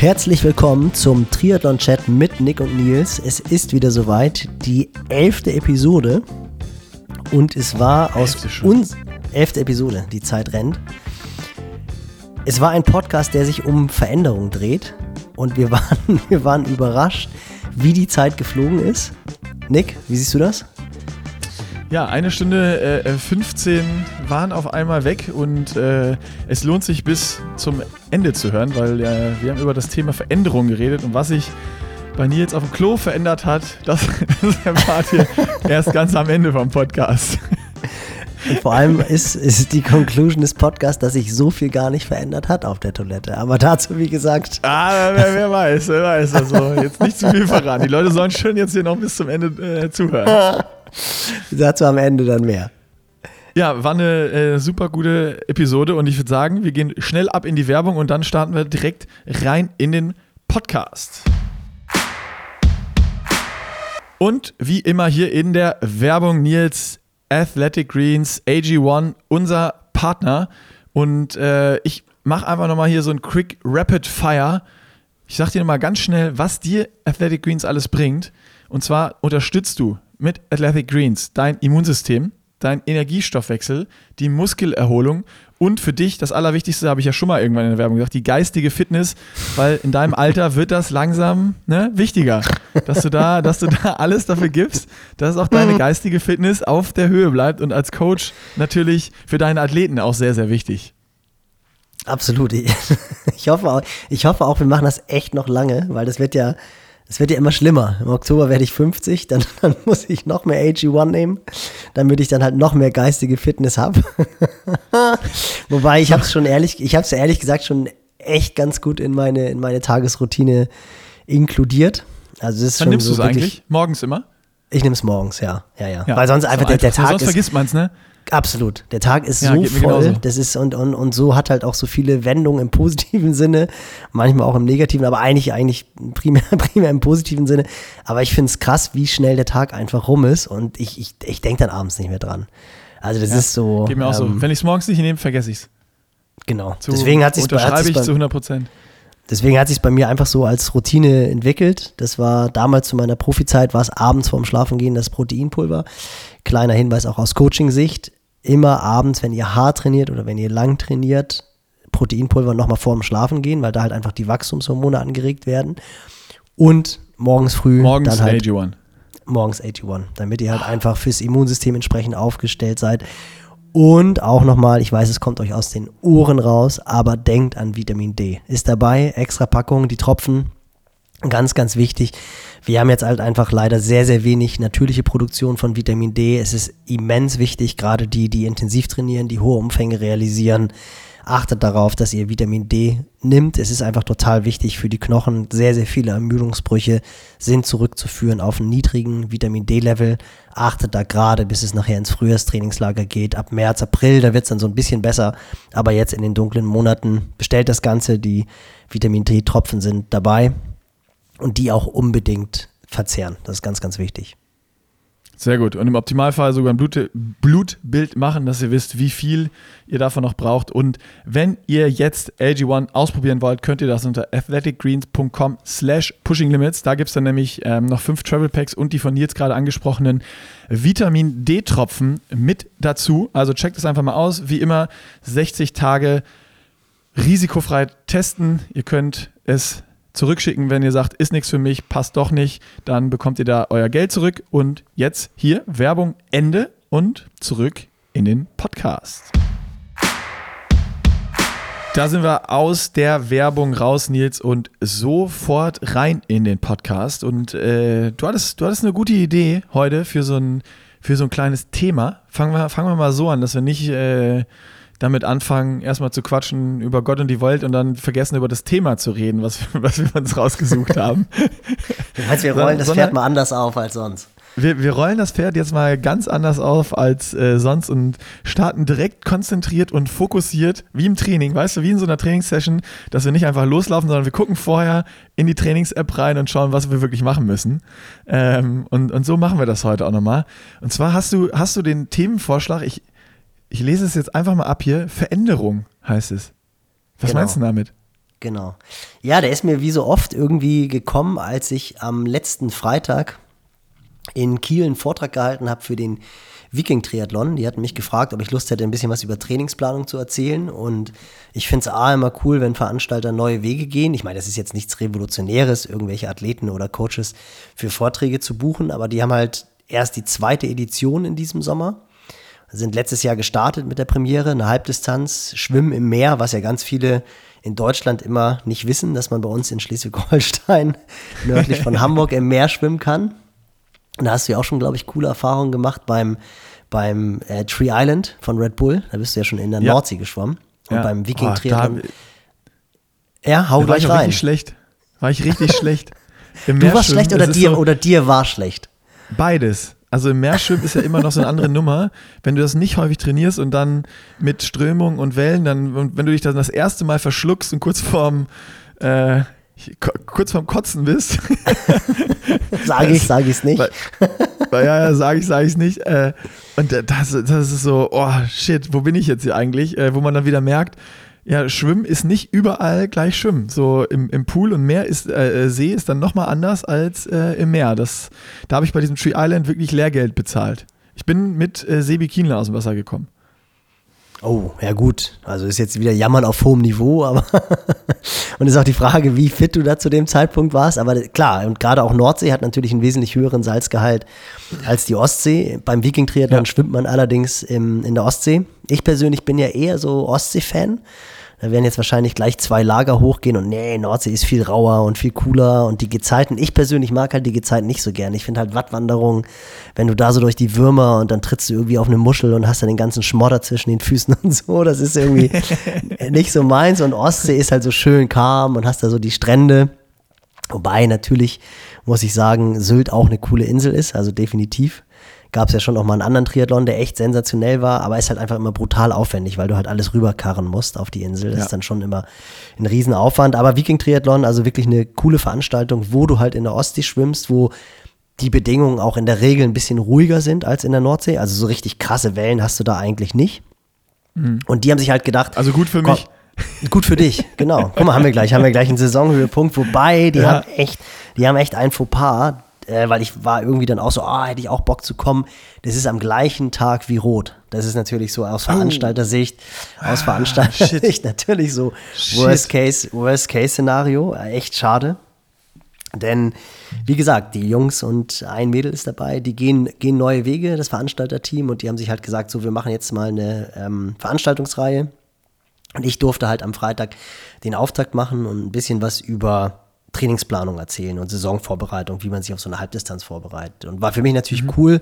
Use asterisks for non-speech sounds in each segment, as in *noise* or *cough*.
Herzlich willkommen zum Triathlon-Chat mit Nick und Nils. Es ist wieder soweit, die elfte Episode. Und es war aus uns. Elfte Episode, die Zeit rennt. Es war ein Podcast, der sich um Veränderung dreht. Und wir *laughs* waren, wir waren überrascht, wie die Zeit geflogen ist. Nick, wie siehst du das? Ja, eine Stunde äh, 15 waren auf einmal weg und äh, es lohnt sich bis zum Ende zu hören, weil äh, wir haben über das Thema Veränderung geredet und was sich bei Nils auf dem Klo verändert hat, das, *laughs* das erfahrt ihr erst ganz am Ende vom Podcast. Und vor allem ist, ist die Conclusion des Podcasts, dass sich so viel gar nicht verändert hat auf der Toilette. Aber dazu, wie gesagt. Ah, wer, wer weiß, wer weiß. Also jetzt nicht zu viel verraten. Die Leute sollen schön jetzt hier noch bis zum Ende äh, zuhören. *laughs* *laughs* dazu am Ende dann mehr. Ja, war eine äh, super gute Episode und ich würde sagen, wir gehen schnell ab in die Werbung und dann starten wir direkt rein in den Podcast. Und wie immer hier in der Werbung Nils Athletic Greens, AG1, unser Partner. Und äh, ich mache einfach nochmal hier so ein Quick Rapid Fire. Ich sag dir nochmal ganz schnell, was dir Athletic Greens alles bringt. Und zwar unterstützt du mit Athletic Greens dein Immunsystem, dein Energiestoffwechsel, die Muskelerholung und für dich, das Allerwichtigste, habe ich ja schon mal irgendwann in der Werbung gesagt, die geistige Fitness, weil in deinem Alter wird das langsam ne, wichtiger, dass du, da, dass du da alles dafür gibst, dass auch deine geistige Fitness auf der Höhe bleibt und als Coach natürlich für deine Athleten auch sehr, sehr wichtig. Absolut. Ich *laughs* hoffe, auch, ich hoffe auch, wir machen das echt noch lange, weil das wird ja, es wird ja immer schlimmer. Im Oktober werde ich 50, dann, *laughs* dann muss ich noch mehr AG1 nehmen, damit ich dann halt noch mehr geistige Fitness habe. *laughs* Wobei ich habe es schon ehrlich, ich habe es ehrlich gesagt schon echt ganz gut in meine, in meine Tagesroutine inkludiert. Also das ist Wann schon nimmst so du es eigentlich? Morgens immer? Ich nehme es morgens, ja. Ja, ja. Ja, Weil sonst einfach der, der Tag Sonst ist, vergisst man es, ne? Absolut. Der Tag ist Ja, so voll. Das ist und, und, und so hat halt auch so viele Wendungen im positiven *laughs* Sinne, manchmal auch im negativen, aber eigentlich, eigentlich primär, *laughs* primär im positiven Sinne. Aber ich finde es krass, wie schnell der Tag einfach rum ist und ich, ich, ich denke dann abends nicht mehr dran. Also das ist so. Geht mir auch so. ähm, Wenn ich es morgens nicht nehme, vergesse ich es. Genau. Deswegen hat sich unterschreibe ich bei, zu 100 Prozent. Deswegen hat sich bei mir einfach so als Routine entwickelt. Das war damals zu meiner Profizeit, war es abends vorm Schlafengehen das Proteinpulver. Kleiner Hinweis auch aus Coaching-Sicht. Immer abends, wenn ihr hart trainiert oder wenn ihr lang trainiert, Proteinpulver nochmal vorm Schlafen gehen, weil da halt einfach die Wachstumshormone angeregt werden. Und morgens früh Morgens dann halt AG1. morgens 81, damit ihr halt einfach fürs Immunsystem entsprechend aufgestellt seid. Und auch nochmal, ich weiß, es kommt euch aus den Ohren raus, aber denkt an Vitamin D. Ist dabei, extra Packung, die Tropfen, ganz, ganz wichtig. Wir haben jetzt halt einfach leider sehr, sehr wenig natürliche Produktion von Vitamin D. Es ist immens wichtig, gerade die, die intensiv trainieren, die hohe Umfänge realisieren. Achtet darauf, dass ihr Vitamin D nimmt. Es ist einfach total wichtig für die Knochen. Sehr, sehr viele Ermüdungsbrüche sind zurückzuführen auf einen niedrigen Vitamin D-Level. Achtet da gerade, bis es nachher ins Frühjahrstrainingslager geht. Ab März, April, da wird es dann so ein bisschen besser. Aber jetzt in den dunklen Monaten bestellt das Ganze. Die Vitamin D-Tropfen sind dabei und die auch unbedingt verzehren. Das ist ganz, ganz wichtig. Sehr gut. Und im Optimalfall sogar ein Blut, Blutbild machen, dass ihr wisst, wie viel ihr davon noch braucht. Und wenn ihr jetzt AG1 ausprobieren wollt, könnt ihr das unter athleticgreens.com slash pushinglimits. Da gibt es dann nämlich ähm, noch fünf Travel Packs und die von Nils gerade angesprochenen Vitamin D-Tropfen mit dazu. Also checkt es einfach mal aus. Wie immer 60 Tage risikofrei testen. Ihr könnt es zurückschicken, wenn ihr sagt, ist nichts für mich, passt doch nicht, dann bekommt ihr da euer Geld zurück. Und jetzt hier Werbung Ende und zurück in den Podcast. Da sind wir aus der Werbung raus, Nils, und sofort rein in den Podcast. Und äh, du, hattest, du hattest eine gute Idee heute für so ein, für so ein kleines Thema. Fangen wir, fangen wir mal so an, dass wir nicht äh, damit anfangen, erstmal zu quatschen über Gott und die Welt und dann vergessen, über das Thema zu reden, was, *laughs* was wir uns rausgesucht haben. *laughs* Du meinst, wir rollen das Sondern- Pferd mal anders auf als sonst. Wir, wir rollen das Pferd jetzt mal ganz anders auf als äh, sonst und starten direkt konzentriert und fokussiert, wie im Training, weißt du, wie in so einer Trainingssession, dass wir nicht einfach loslaufen, sondern wir gucken vorher in die Trainings-App rein und schauen, was wir wirklich machen müssen. Ähm, und, und so machen wir das heute auch nochmal. Und zwar hast du, hast du den Themenvorschlag, ich, ich lese es jetzt einfach mal ab hier, Veränderung heißt es. Was Genau. meinst du damit? Genau. Ja, der ist mir wie so oft irgendwie gekommen, als ich am letzten Freitag in Kiel einen Vortrag gehalten habe für den Viking-Triathlon. Die hatten mich gefragt, ob ich Lust hätte, ein bisschen was über Trainingsplanung zu erzählen. Und ich finde es A immer cool, wenn Veranstalter neue Wege gehen. Ich meine, das ist jetzt nichts Revolutionäres, irgendwelche Athleten oder Coaches für Vorträge zu buchen, aber die haben halt erst die zweite Edition in diesem Sommer. Sind letztes Jahr gestartet mit der Premiere, eine Halbdistanz, Schwimmen im Meer, was ja ganz viele in Deutschland immer nicht wissen, dass man bei uns in Schleswig-Holstein *laughs* nördlich von Hamburg im Meer schwimmen kann. Und da hast du ja auch schon, glaube ich, coole Erfahrungen gemacht beim, beim äh, Tree Island von Red Bull. Da bist du ja schon in der ja. Nordsee geschwommen. Und ja. beim Viking Triathlon. ja, hau gleich rein. War ich richtig schlecht. War ich richtig *laughs* schlecht. du warst schlecht oder dir, so oder dir war schlecht? Beides. Also im Meerschwimmen ist ja immer noch so eine andere *laughs* Nummer. Wenn du das nicht häufig trainierst und dann mit Strömung und Wellen, dann, und wenn du dich dann das erste Mal verschluckst und kurz vorm äh, kurz vorm Kotzen bist. *laughs* sage ich, sage ich es nicht. Ja, ja, sage ich, sage ich es nicht. Äh, und das, das ist so, oh shit, wo bin ich jetzt hier eigentlich? Äh, wo man dann wieder merkt, ja, Schwimmen ist nicht überall gleich Schwimmen. So im, im Pool und Meer ist, äh, See ist dann nochmal anders als äh, im Meer. Das, da habe ich bei diesem Tree Island wirklich Lehrgeld bezahlt. Ich bin mit äh, Sebi Kienler aus dem Wasser gekommen. Oh, ja gut. Also ist jetzt wieder Jammern auf hohem Niveau, aber *laughs* und ist auch die Frage, wie fit du da zu dem Zeitpunkt warst. Aber klar, und gerade auch Nordsee hat natürlich einen wesentlich höheren Salzgehalt als die Ostsee. Beim Viking-Triathlon ja. schwimmt man allerdings im, in der Ostsee. Ich persönlich bin ja eher so Ostsee-Fan. Da werden jetzt wahrscheinlich gleich zwei Lager hochgehen und nee, Nordsee ist viel rauer und viel cooler und die Gezeiten. Ich persönlich mag halt die Gezeiten nicht so gern. Ich finde halt Wattwanderung, wenn du da so durch die Würmer und dann trittst du irgendwie auf eine Muschel und hast dann den ganzen Schmodder zwischen den Füßen *laughs* und so, das ist irgendwie *laughs* nicht so meins. Und Ostsee ist halt so schön calm und hast da so die Strände. Wobei natürlich, muss ich sagen, Sylt auch eine coole Insel ist, also definitiv gab es ja schon auch mal einen anderen Triathlon, der echt sensationell war, aber ist halt einfach immer brutal aufwendig, weil du halt alles rüberkarren musst auf die Insel. Das ja. ist dann schon immer ein Riesenaufwand. Aber Viking-Triathlon, also wirklich eine coole Veranstaltung, wo du halt in der Ostsee schwimmst, wo die Bedingungen auch in der Regel ein bisschen ruhiger sind als in der Nordsee. Also so richtig krasse Wellen hast du da eigentlich nicht. Mhm. Und die haben sich halt gedacht. Also gut für mich. Gut für dich, genau. Guck mal, haben wir gleich, haben wir gleich einen *laughs* Saisonhöhepunkt, wobei die ja. haben echt, die haben echt ein Fauxpas äh, weil ich war irgendwie dann auch so, ah, hätte ich auch Bock zu kommen. Das ist am gleichen Tag wie Rot. Das ist natürlich so aus oh. Veranstaltersicht, aus ah, Veranstaltersicht *laughs* natürlich so Worst Case, Worst Case Szenario. Echt schade. Denn, wie gesagt, die Jungs und ein Mädel ist dabei, die gehen, gehen neue Wege, das Veranstalterteam, und die haben sich halt gesagt, so, wir machen jetzt mal eine ähm, Veranstaltungsreihe. Und ich durfte halt am Freitag den Auftakt machen und ein bisschen was über Trainingsplanung erzählen und Saisonvorbereitung, wie man sich auf so eine Halbdistanz vorbereitet. Und war für mich natürlich mhm. cool.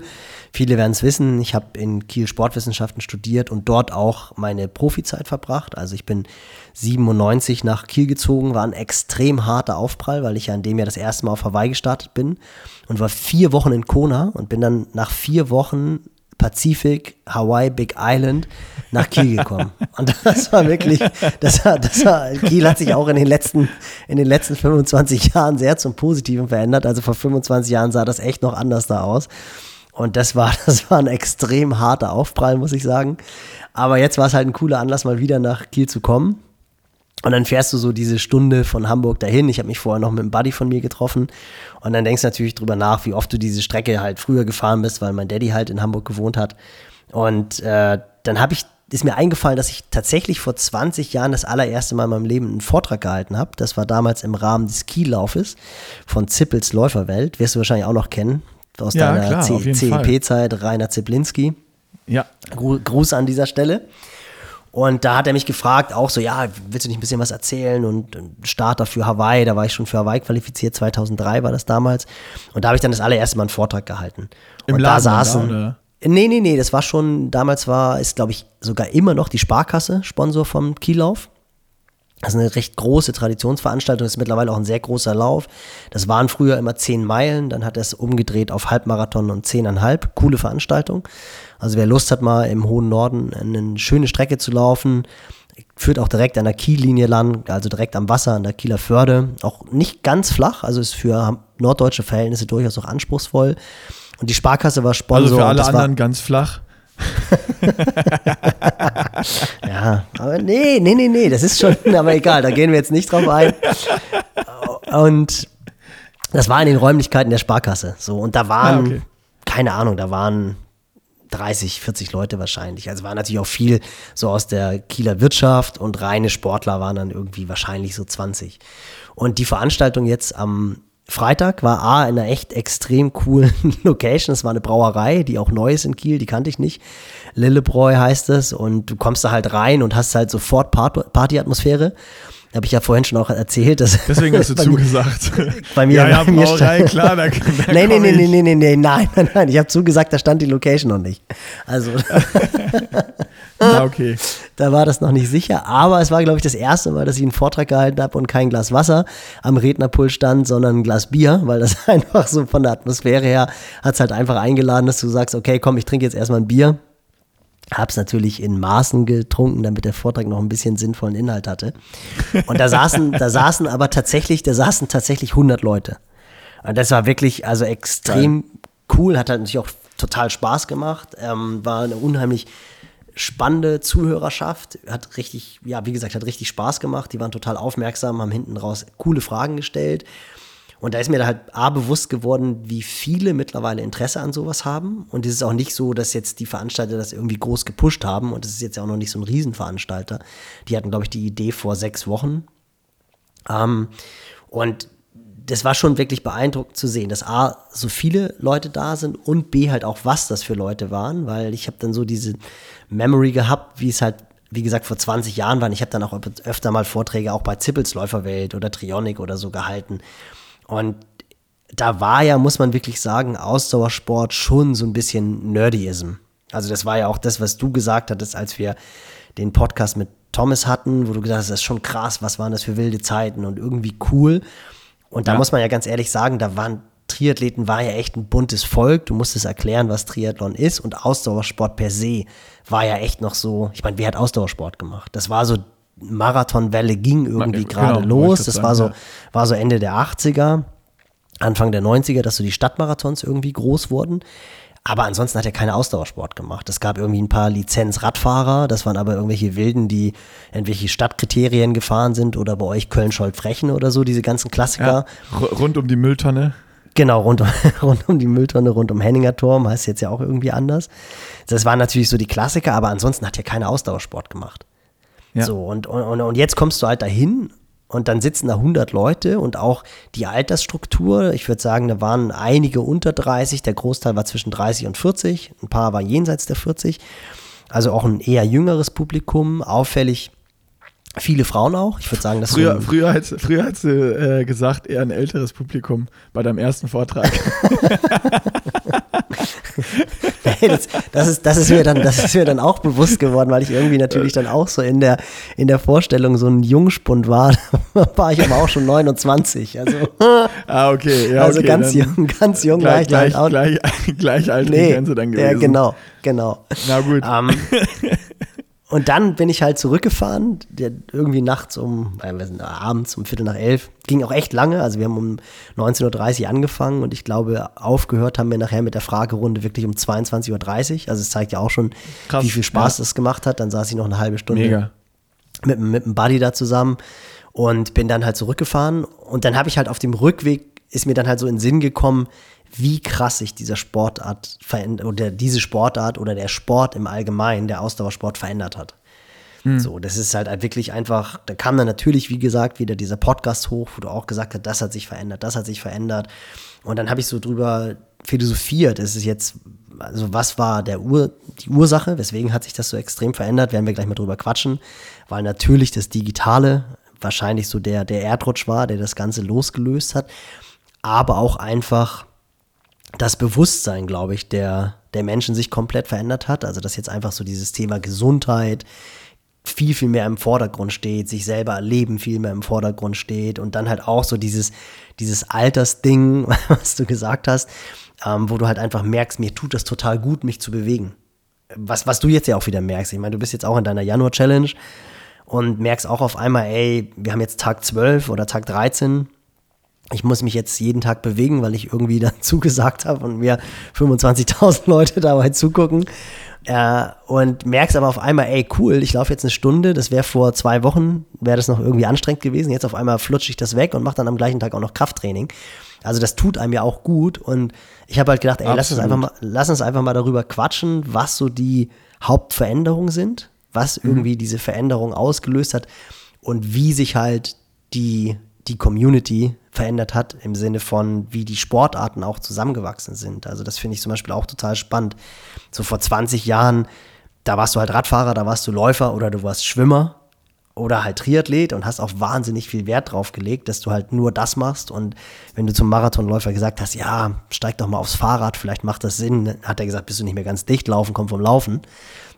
Viele werden es wissen. Ich habe in Kiel Sportwissenschaften studiert und dort auch meine Profizeit verbracht. Also ich bin 97 nach Kiel gezogen, war ein extrem harter Aufprall, weil ich ja in dem Jahr das erste Mal auf Hawaii gestartet bin und war vier Wochen in Kona und bin dann nach vier Wochen Pazifik, Hawaii, Big Island nach Kiel gekommen. *laughs* Und das war wirklich, das war, das war, Kiel hat sich auch in den letzten, in den letzten 25 Jahren sehr zum Positiven verändert. Also vor 25 Jahren sah das echt noch anders da aus. Und das war, *laughs* das war ein extrem harter Aufprall, muss ich sagen. Aber jetzt war es halt ein cooler Anlass, mal wieder nach Kiel zu kommen. Und dann fährst du so diese Stunde von Hamburg dahin. Ich habe mich vorher noch mit einem Buddy von mir getroffen. Und dann denkst du natürlich drüber nach, wie oft du diese Strecke halt früher gefahren bist, weil mein Daddy halt in Hamburg gewohnt hat. Und äh, dann habe ich, ist mir eingefallen, dass ich tatsächlich vor 20 Jahren das allererste Mal in meinem Leben einen Vortrag gehalten habe. Das war damals im Rahmen des Skilaufes von Zippels Läuferwelt. Wirst du wahrscheinlich auch noch kennen. Aus ja, deiner CEP-Zeit, Rainer Ziplinski. Ja. Gruß an dieser Stelle. Und da hat er mich gefragt, auch so, ja, willst du nicht ein bisschen was erzählen? Und, Starter für Hawaii, da war ich schon für Hawaii qualifiziert, 2003 war das damals. Und da habe ich dann das allererste Mal einen Vortrag gehalten. Im und Laden da saßen. Da, nee, nee, nee, das war schon, damals war, ist glaube ich sogar immer noch die Sparkasse Sponsor vom Kiellauf. Das ist eine recht große Traditionsveranstaltung, das ist mittlerweile auch ein sehr großer Lauf. Das waren früher immer zehn Meilen, dann hat er es umgedreht auf Halbmarathon und zehneinhalb. Coole Veranstaltung. Also wer Lust hat, mal im hohen Norden eine schöne Strecke zu laufen, führt auch direkt an der Kiellinie lang, also direkt am Wasser an der Kieler Förde. Auch nicht ganz flach, also ist für norddeutsche Verhältnisse durchaus auch anspruchsvoll. Und die Sparkasse war Sponsor. Also für alle anderen ganz flach. *laughs* ja, aber nee, nee, nee, nee, das ist schon, aber egal, da gehen wir jetzt nicht drauf ein. Und das war in den Räumlichkeiten der Sparkasse. So, und da waren, ah, okay. keine Ahnung, da waren 30, 40 Leute wahrscheinlich. Also war natürlich auch viel so aus der Kieler Wirtschaft und reine Sportler waren dann irgendwie wahrscheinlich so 20. Und die Veranstaltung jetzt am Freitag war A in einer echt extrem coolen *laughs* Location. Es war eine Brauerei, die auch neu ist in Kiel, die kannte ich nicht. Lillebräu heißt es und du kommst da halt rein und hast halt sofort Partyatmosphäre. Habe ich ja vorhin schon auch erzählt. Dass *laughs* Deswegen hast du zugesagt. *laughs* bei mir, ja, ja, bei mir Brauerei, klar. Da, da nee, nee, nee, nee, nee, nee, nee, nein, nein, nein. Ich habe zugesagt, da stand die Location noch nicht. Also. Ah, okay. Da war das noch nicht sicher. Aber es war, glaube ich, das erste Mal, dass ich einen Vortrag gehalten habe und kein Glas Wasser am Rednerpult stand, sondern ein Glas Bier, weil das *laughs* einfach so von der Atmosphäre her hat es halt einfach eingeladen, dass du sagst, okay, komm, ich trinke jetzt erstmal ein Bier Hab's natürlich in Maßen getrunken, damit der Vortrag noch ein bisschen sinnvollen Inhalt hatte. Und da saßen, da saßen aber tatsächlich, da saßen tatsächlich 100 Leute. Und das war wirklich also extrem cool, hat halt natürlich auch total Spaß gemacht, ähm, war eine unheimlich spannende Zuhörerschaft, hat richtig, ja, wie gesagt, hat richtig Spaß gemacht. Die waren total aufmerksam, haben hinten raus coole Fragen gestellt. Und da ist mir da halt A bewusst geworden, wie viele mittlerweile Interesse an sowas haben. Und es ist auch nicht so, dass jetzt die Veranstalter das irgendwie groß gepusht haben. Und es ist jetzt auch noch nicht so ein Riesenveranstalter. Die hatten, glaube ich, die Idee vor sechs Wochen. Ähm, und das war schon wirklich beeindruckend zu sehen, dass A, so viele Leute da sind und B, halt auch, was das für Leute waren, weil ich habe dann so diese Memory gehabt, wie es halt, wie gesagt, vor 20 Jahren war. Ich habe dann auch öfter mal Vorträge auch bei Zippels Läuferwelt oder Trionic oder so gehalten. Und da war ja, muss man wirklich sagen, Ausdauersport schon so ein bisschen Nerdyism. Also das war ja auch das, was du gesagt hattest, als wir den Podcast mit Thomas hatten, wo du gesagt hast, das ist schon krass, was waren das für wilde Zeiten und irgendwie cool. Und da ja. muss man ja ganz ehrlich sagen, da waren Triathleten war ja echt ein buntes Volk. Du musstest erklären, was Triathlon ist und Ausdauersport per se war ja echt noch so. Ich meine, wer hat Ausdauersport gemacht? Das war so Marathonwelle ging irgendwie genau, gerade los. Das sagen, war so, war so Ende der 80er, Anfang der 90er, dass so die Stadtmarathons irgendwie groß wurden. Aber ansonsten hat er keine Ausdauersport gemacht. Es gab irgendwie ein paar Lizenzradfahrer, das waren aber irgendwelche Wilden, die irgendwelche Stadtkriterien gefahren sind oder bei euch Köln-Scholt-Frechen oder so, diese ganzen Klassiker. Ja, rund um die Mülltonne. Genau, rund um, *laughs* rund um die Mülltonne, rund um Henninger Turm, heißt jetzt ja auch irgendwie anders. Das waren natürlich so die Klassiker, aber ansonsten hat er keine Ausdauersport gemacht. Ja. So, und, und, und jetzt kommst du halt dahin und dann sitzen da 100 Leute und auch die Altersstruktur, ich würde sagen, da waren einige unter 30, der Großteil war zwischen 30 und 40, ein paar waren jenseits der 40. Also auch ein eher jüngeres Publikum, auffällig viele Frauen auch. Ich würde sagen, dass früher, so früher, hast, früher hast du äh, gesagt, eher ein älteres Publikum bei deinem ersten Vortrag. *laughs* *laughs* *laughs* das, das, ist, das, ist mir dann, das ist mir dann auch bewusst geworden, weil ich irgendwie natürlich dann auch so in der, in der Vorstellung so ein Jungspund war. *laughs* Da war ich aber auch schon 29. Also, *laughs* ah, okay. Ja, also okay, ganz jung, ganz jung gleich, war ich gleich, halt auch. Gleich, gleich alte nee, Grenze dann gewesen. Ja, genau, genau. Na gut. Um, ähm, und dann bin ich halt zurückgefahren, der irgendwie nachts um, äh, abends um Viertel nach elf. Ging auch echt lange, also wir haben um 19.30 Uhr angefangen und ich glaube, aufgehört haben wir nachher mit der Fragerunde wirklich um 22.30 Uhr. Also es zeigt ja auch schon, Krass, wie viel Spaß ja. das gemacht hat. Dann saß ich noch eine halbe Stunde Mega. Mit, mit einem Buddy da zusammen und bin dann halt zurückgefahren. Und dann habe ich halt auf dem Rückweg, ist mir dann halt so in den Sinn gekommen, wie krass sich dieser Sportart verändert oder diese Sportart oder der Sport im Allgemeinen, der Ausdauersport verändert hat. Mhm. So, das ist halt wirklich einfach, da kam dann natürlich, wie gesagt, wieder dieser Podcast hoch, wo du auch gesagt hast, das hat sich verändert, das hat sich verändert. Und dann habe ich so drüber philosophiert, es ist jetzt, also was war der Ur, die Ursache, weswegen hat sich das so extrem verändert, werden wir gleich mal drüber quatschen, weil natürlich das Digitale wahrscheinlich so der, der Erdrutsch war, der das Ganze losgelöst hat, aber auch einfach das Bewusstsein, glaube ich, der, der Menschen sich komplett verändert hat. Also, dass jetzt einfach so dieses Thema Gesundheit viel, viel mehr im Vordergrund steht, sich selber erleben viel mehr im Vordergrund steht und dann halt auch so dieses, dieses Altersding, *laughs* was du gesagt hast, ähm, wo du halt einfach merkst, mir tut das total gut, mich zu bewegen. Was, was du jetzt ja auch wieder merkst. Ich meine, du bist jetzt auch in deiner Januar-Challenge und merkst auch auf einmal, ey, wir haben jetzt Tag 12 oder Tag 13 ich muss mich jetzt jeden Tag bewegen, weil ich irgendwie *laughs* dann zugesagt habe und mir 25.000 Leute dabei zugucken. Äh, und merkst aber auf einmal, ey, cool, ich laufe jetzt eine Stunde. Das wäre vor zwei Wochen, wäre das noch irgendwie anstrengend gewesen. Jetzt auf einmal flutsche ich das weg und mache dann am gleichen Tag auch noch Krafttraining. Also das tut einem ja auch gut. Und ich habe halt gedacht, ey, lass uns, einfach mal, lass uns einfach mal darüber quatschen, was so die Hauptveränderungen sind, was mhm. irgendwie diese Veränderung ausgelöst hat und wie sich halt die, die Community verändert hat im Sinne von, wie die Sportarten auch zusammengewachsen sind. Also das finde ich zum Beispiel auch total spannend. So vor 20 Jahren, da warst du halt Radfahrer, da warst du Läufer oder du warst Schwimmer oder halt Triathlet und hast auch wahnsinnig viel Wert drauf gelegt, dass du halt nur das machst. Und wenn du zum Marathonläufer gesagt hast, ja, steig doch mal aufs Fahrrad, vielleicht macht das Sinn, hat er gesagt, bist du nicht mehr ganz dicht, laufen kommt vom Laufen.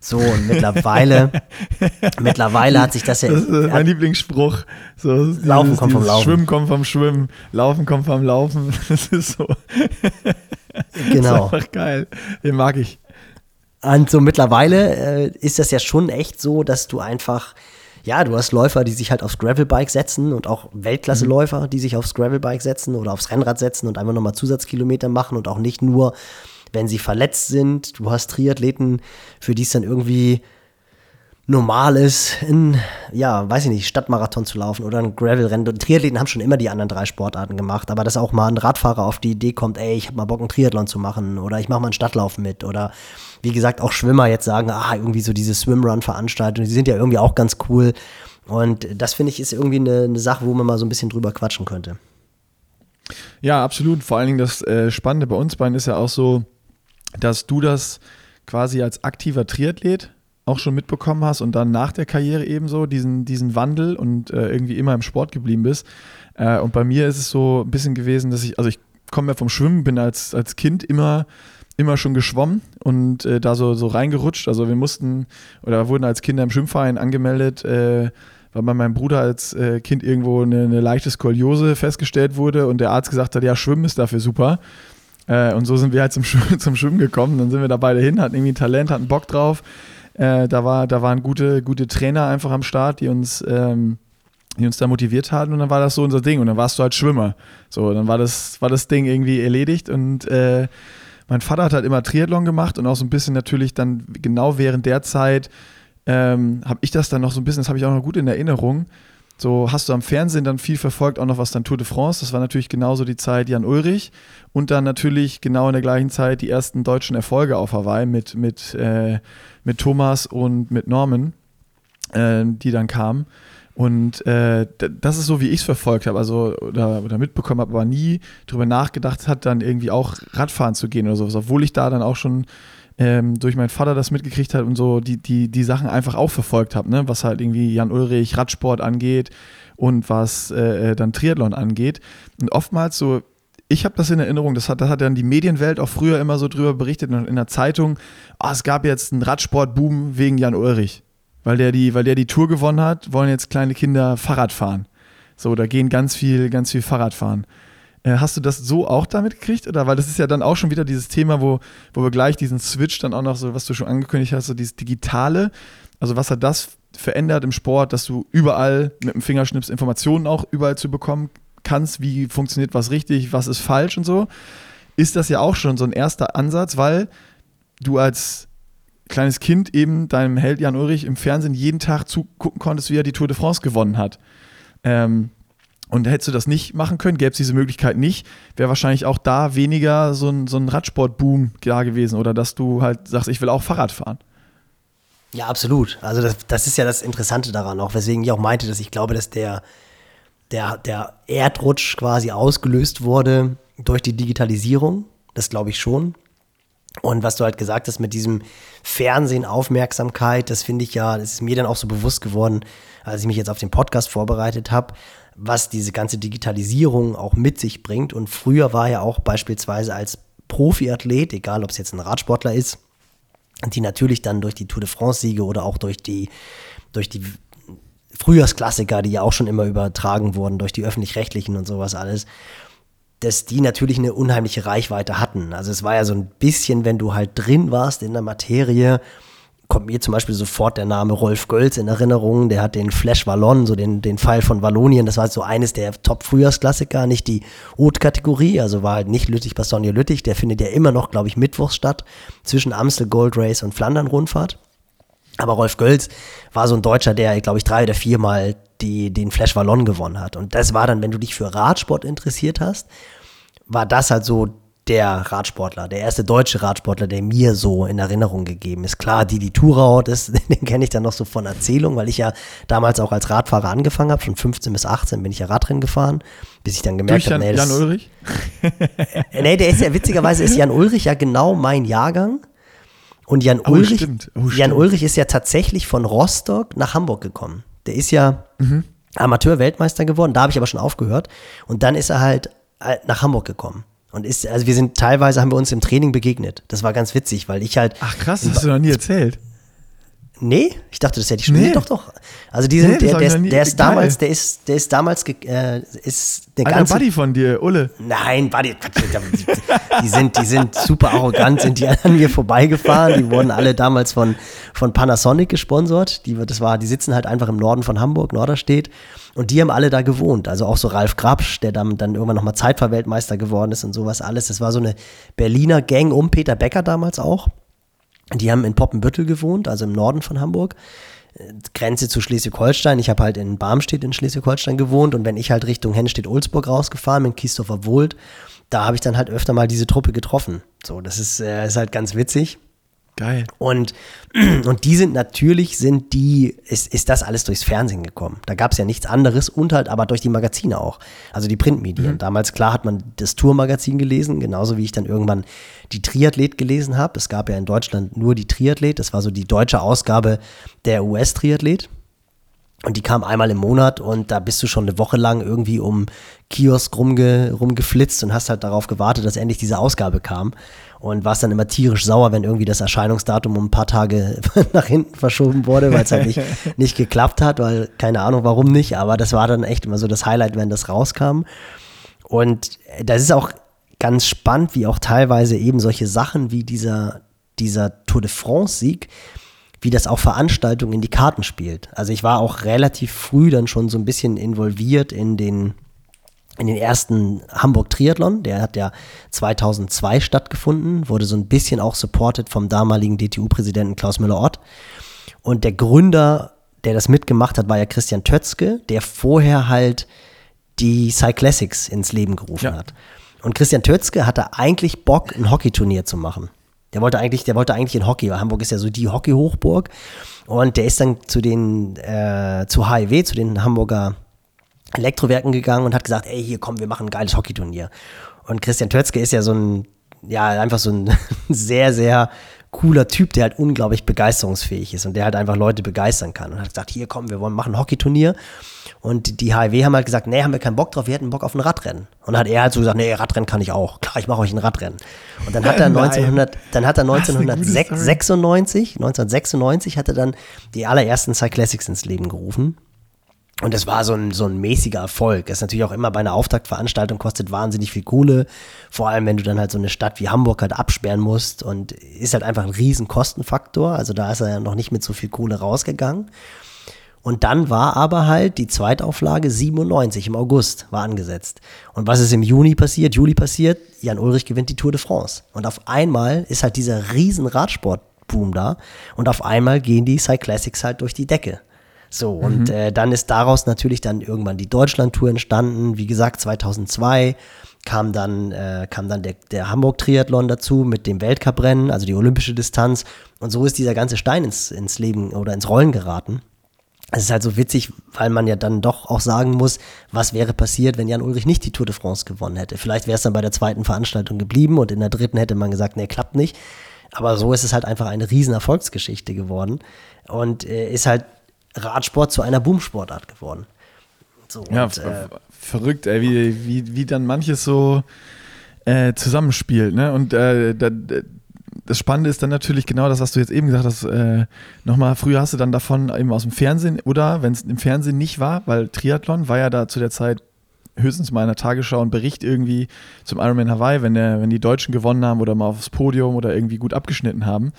So, und mittlerweile, *laughs* mittlerweile hat sich das ja. Das ist mein Lieblingsspruch. So, Laufen dieses, kommt vom Laufen. Schwimmen kommt vom Schwimmen, Laufen kommt vom Laufen. *laughs* Das ist so. *laughs* Genau. Das ist einfach geil. Den mag ich. Und so mittlerweile äh, ist das ja schon echt so, dass du einfach ja, du hast Läufer, die sich halt aufs Gravelbike setzen und auch Weltklasse-Läufer, die sich aufs Gravelbike setzen oder aufs Rennrad setzen und einfach nochmal Zusatzkilometer machen und auch nicht nur, wenn sie verletzt sind. Du hast Triathleten, für die es dann irgendwie normal ist, in, ja, weiß ich nicht, Stadtmarathon zu laufen oder ein Gravelrennen. Triathleten haben schon immer die anderen drei Sportarten gemacht, aber dass auch mal ein Radfahrer auf die Idee kommt, ey, ich habe mal Bock, einen Triathlon zu machen oder ich mache mal einen Stadtlauf mit oder wie gesagt, auch Schwimmer jetzt sagen, ah, irgendwie so diese Swimrun-Veranstaltungen, die sind ja irgendwie auch ganz cool. Und das finde ich ist irgendwie eine, eine, Sache, wo man mal so ein bisschen drüber quatschen könnte. Ja, absolut. Vor allen Dingen das äh, Spannende bei uns beiden ist ja auch so, dass du das quasi als aktiver Triathlet auch schon mitbekommen hast und dann nach der Karriere ebenso diesen, diesen Wandel und äh, irgendwie immer im Sport geblieben bist. Äh, und bei mir ist es so ein bisschen gewesen, dass ich, also ich komme ja vom Schwimmen, bin als, als Kind immer immer schon geschwommen und äh, da so, so reingerutscht. Also wir mussten oder wurden als Kinder im Schwimmverein angemeldet, äh, weil bei meinem Bruder als äh, Kind irgendwo eine, eine, leichte Skoliose festgestellt wurde und der Arzt gesagt hat, ja, Schwimmen ist dafür super. Äh, und so sind wir halt zum, Schwimmen, *laughs* zum Schwimmen gekommen. Dann sind wir da beide hin, hatten irgendwie Talent, hatten Bock drauf. Äh, da, war, da waren gute, gute Trainer einfach am Start, die uns, ähm, die uns da motiviert hatten und dann war das so unser Ding und dann warst du halt Schwimmer. So, dann war das, war das Ding irgendwie erledigt und äh, mein Vater hat halt immer Triathlon gemacht und auch so ein bisschen natürlich dann genau während der Zeit ähm, habe ich das dann noch so ein bisschen, das habe ich auch noch gut in Erinnerung. So hast du am Fernsehen dann viel verfolgt, auch noch was dann Tour de France. Das war natürlich genauso die Zeit Jan Ulrich und dann natürlich genau in der gleichen Zeit die ersten deutschen Erfolge auf Hawaii mit, mit, äh, mit Thomas und mit Norman, äh, die dann kamen. Und äh, das ist so, wie ich es verfolgt habe, also oder, oder mitbekommen habe, aber nie darüber nachgedacht hat, dann irgendwie auch Radfahren zu gehen oder sowas, obwohl ich da dann auch schon ähm, durch meinen Vater das mitgekriegt habe und so die, die, die Sachen einfach auch verfolgt habe, ne? was halt irgendwie Jan Ulrich, Radsport angeht und was äh, äh dann Triathlon angeht. Und oftmals so, ich habe das in Erinnerung, das hat, das hat dann die Medienwelt auch früher immer so drüber berichtet in der Zeitung, oh, es gab jetzt einen Radsportboom wegen Jan Ulrich weil der die, weil der die Tour gewonnen hat, wollen jetzt kleine Kinder Fahrrad fahren. So, da gehen ganz viel, ganz viel Fahrrad fahren. Äh, hast du das so auch damit gekriegt? Oder weil das ist ja dann auch schon wieder dieses Thema, wo, wo wir gleich diesen Switch dann auch noch so, was du schon angekündigt hast, so dieses Digitale. Also was hat das verändert im Sport, dass du überall mit dem Fingerschnips Informationen auch überall zu bekommen kannst, wie funktioniert was richtig, was ist falsch und so. Ist das ja auch schon so ein erster Ansatz, weil du als kleines Kind eben deinem Held Jan Ulrich im Fernsehen jeden Tag zugucken konntest, wie er die Tour de France gewonnen hat. Ähm, und hättest du das nicht machen können, gäbe es diese Möglichkeit nicht, wäre wahrscheinlich auch da weniger so ein, so ein Radsportboom da gewesen oder dass du halt sagst, ich will auch Fahrrad fahren. Ja, absolut. Also das, das ist ja das Interessante daran auch, weswegen ich auch meinte, dass ich glaube, dass der, der, der Erdrutsch quasi ausgelöst wurde durch die Digitalisierung. Das glaube ich schon. Und was du halt gesagt hast mit diesem Fernsehen, Aufmerksamkeit, das finde ich ja, das ist mir dann auch so bewusst geworden, als ich mich jetzt auf den Podcast vorbereitet habe, was diese ganze Digitalisierung auch mit sich bringt. Und früher war ja auch beispielsweise als Profiathlet, egal ob es jetzt ein Radsportler ist, die natürlich dann durch die Tour de France-Siege oder auch durch die, durch die Frühjahrsklassiker, die ja auch schon immer übertragen wurden, durch die öffentlich-rechtlichen und sowas alles, dass die natürlich eine unheimliche Reichweite hatten. Also es war ja so ein bisschen, wenn du halt drin warst in der Materie, kommt mir zum Beispiel sofort der Name Rolf Gölz in Erinnerung. Der hat den Flash Wallon, so den, den Pfeil von Wallonien. Das war so eines der Top-Frühjahrsklassiker, nicht die Haute-Kategorie. Also war halt nicht Lüttich-Bastogne-Lüttich. Der findet ja immer noch, glaube ich, mittwochs statt. Zwischen Amstel Gold Race und Flandern-Rundfahrt. Aber Rolf Gölz war so ein Deutscher, der, glaube ich, drei oder viermal die, den Flash Wallon gewonnen hat. Und das war dann, wenn du dich für Radsport interessiert hast, war das halt so der Radsportler, der erste deutsche Radsportler, der mir so in Erinnerung gegeben ist. Klar, Didi Thurau, das, *laughs* den kenne ich dann noch so von Erzählung, weil ich ja damals auch als Radfahrer angefangen habe. Von 15 bis 18 bin ich ja Radrennen gefahren, bis ich dann gemerkt habe, nee, Jan Ulrich? *laughs* nee, der ist ja witzigerweise ist Jan Ulrich ja genau mein Jahrgang. Und Jan oh, Ulrich, oh, Jan Ulrich ist ja tatsächlich von Rostock nach Hamburg gekommen. Der ist ja mhm. Amateur-Weltmeister geworden, da habe ich aber schon aufgehört. Und dann ist er halt äh, nach Hamburg gekommen. Und ist, also wir sind teilweise haben wir uns im Training begegnet. Das war ganz witzig, weil ich halt. Ach krass, das hast du noch nie erzählt. Nee, ich dachte, das hätte ich schon. Nee. Doch, doch. Also die sind, nee, der, der, der, ist damals, der ist, der ist damals, äh, ist der Alter, ganze. Buddy von dir, Ulle. Nein, Buddy, die sind, die sind super arrogant, sind die an mir vorbeigefahren. Die wurden alle damals von, von Panasonic gesponsert. Die, das war, die sitzen halt einfach im Norden von Hamburg, Norderstedt. Und die haben alle da gewohnt. Also auch so Ralf Grabsch, der dann, dann irgendwann nochmal Zeitfahrweltmeister geworden ist und sowas alles. Das war so eine Berliner Gang um Peter Becker damals auch. Die haben in Poppenbüttel gewohnt, also im Norden von Hamburg. Grenze zu Schleswig-Holstein. Ich habe halt in Barmstedt in Schleswig-Holstein gewohnt und wenn ich halt Richtung Hennestedt-Ulzburg rausgefahren bin, Kiesdorfer Wohlt, da habe ich dann halt öfter mal diese Truppe getroffen. So, das ist, äh, ist halt ganz witzig. Geil. Und, *clears throat* und die sind natürlich, sind die, ist, ist das alles durchs Fernsehen gekommen. Da gab es ja nichts anderes und halt aber durch die Magazine auch. Also die Printmedien. Mhm. Damals, klar, hat man das Tourmagazin gelesen, genauso wie ich dann irgendwann die Triathlet gelesen habe. Es gab ja in Deutschland nur die Triathlet. Das war so die deutsche Ausgabe der US-Triathlet. Und die kam einmal im Monat und da bist du schon eine Woche lang irgendwie um Kiosk rumge, rumgeflitzt und hast halt darauf gewartet, dass endlich diese Ausgabe kam. Und warst dann immer tierisch sauer, wenn irgendwie das Erscheinungsdatum um ein paar Tage *laughs* nach hinten verschoben wurde, weil es halt nicht, *laughs* nicht geklappt hat, weil keine Ahnung warum nicht, aber das war dann echt immer so das Highlight, wenn das rauskam. Und das ist auch ganz spannend, wie auch teilweise eben solche Sachen wie dieser, dieser Tour de France-Sieg, wie das auch Veranstaltungen in die Karten spielt. Also ich war auch relativ früh dann schon so ein bisschen involviert in den in den ersten Hamburg Triathlon, der hat ja 2002 stattgefunden, wurde so ein bisschen auch supported vom damaligen DTU-Präsidenten Klaus Müller-Ott. Und der Gründer, der das mitgemacht hat, war ja Christian Tötzke, der vorher halt die Cyclassics ins Leben gerufen ja. hat. Und Christian Tötzke hatte eigentlich Bock, ein Hockeyturnier zu machen. Der wollte eigentlich, der wollte eigentlich in Hockey, weil Hamburg ist ja so die Hockey-Hochburg. Und der ist dann zu den, äh, zu HIW, zu den Hamburger Elektrowerken gegangen und hat gesagt, ey, hier komm, wir machen ein geiles Hockeyturnier. Und Christian Tötzke ist ja so ein, ja, einfach so ein *laughs* sehr, sehr cooler Typ, der halt unglaublich begeisterungsfähig ist und der halt einfach Leute begeistern kann. Und hat gesagt, hier komm, wir wollen machen ein Hockeyturnier. Und die HIW haben halt gesagt, nee, haben wir keinen Bock drauf, wir hätten Bock auf ein Radrennen. Und hat er halt so gesagt, nee, Radrennen kann ich auch. Klar, ich mache euch ein Radrennen. Und dann hat er *laughs* 1900, dann hat er 1996, 1996 hat er dann die allerersten Cyclassics ins Leben gerufen. Und das war so ein, so ein mäßiger Erfolg. Das ist natürlich auch immer bei einer Auftaktveranstaltung kostet wahnsinnig viel Kohle. Vor allem, wenn du dann halt so eine Stadt wie Hamburg halt absperren musst und ist halt einfach ein riesen Kostenfaktor. Also da ist er ja noch nicht mit so viel Kohle rausgegangen. Und dann war aber halt die Zweitauflage 97 im August war angesetzt. Und was ist im Juni passiert? Juli passiert, Jan Ulrich gewinnt die Tour de France. Und auf einmal ist halt dieser riesen Radsportboom da. Und auf einmal gehen die Cyclassics halt durch die Decke. So, und mhm. äh, dann ist daraus natürlich dann irgendwann die Deutschlandtour entstanden. Wie gesagt, 2002 kam dann, äh, kam dann der, der Hamburg-Triathlon dazu mit dem Weltcuprennen, also die olympische Distanz. Und so ist dieser ganze Stein ins, ins Leben oder ins Rollen geraten. Es ist halt so witzig, weil man ja dann doch auch sagen muss, was wäre passiert, wenn Jan Ulrich nicht die Tour de France gewonnen hätte. Vielleicht wäre es dann bei der zweiten Veranstaltung geblieben und in der dritten hätte man gesagt, nee, klappt nicht. Aber so ist es halt einfach eine riesen Erfolgsgeschichte geworden und äh, ist halt Radsport zu einer Boomsportart geworden. So, ja, und, äh, verrückt, ey, wie, wie, wie dann manches so äh, zusammenspielt. Ne? Und äh, da, das Spannende ist dann natürlich genau das, was du jetzt eben gesagt hast. Äh, Nochmal, früher hast du dann davon eben aus dem Fernsehen oder wenn es im Fernsehen nicht war, weil Triathlon war ja da zu der Zeit höchstens mal in der Tagesschau ein Bericht irgendwie zum Ironman Hawaii, wenn, der, wenn die Deutschen gewonnen haben oder mal aufs Podium oder irgendwie gut abgeschnitten haben.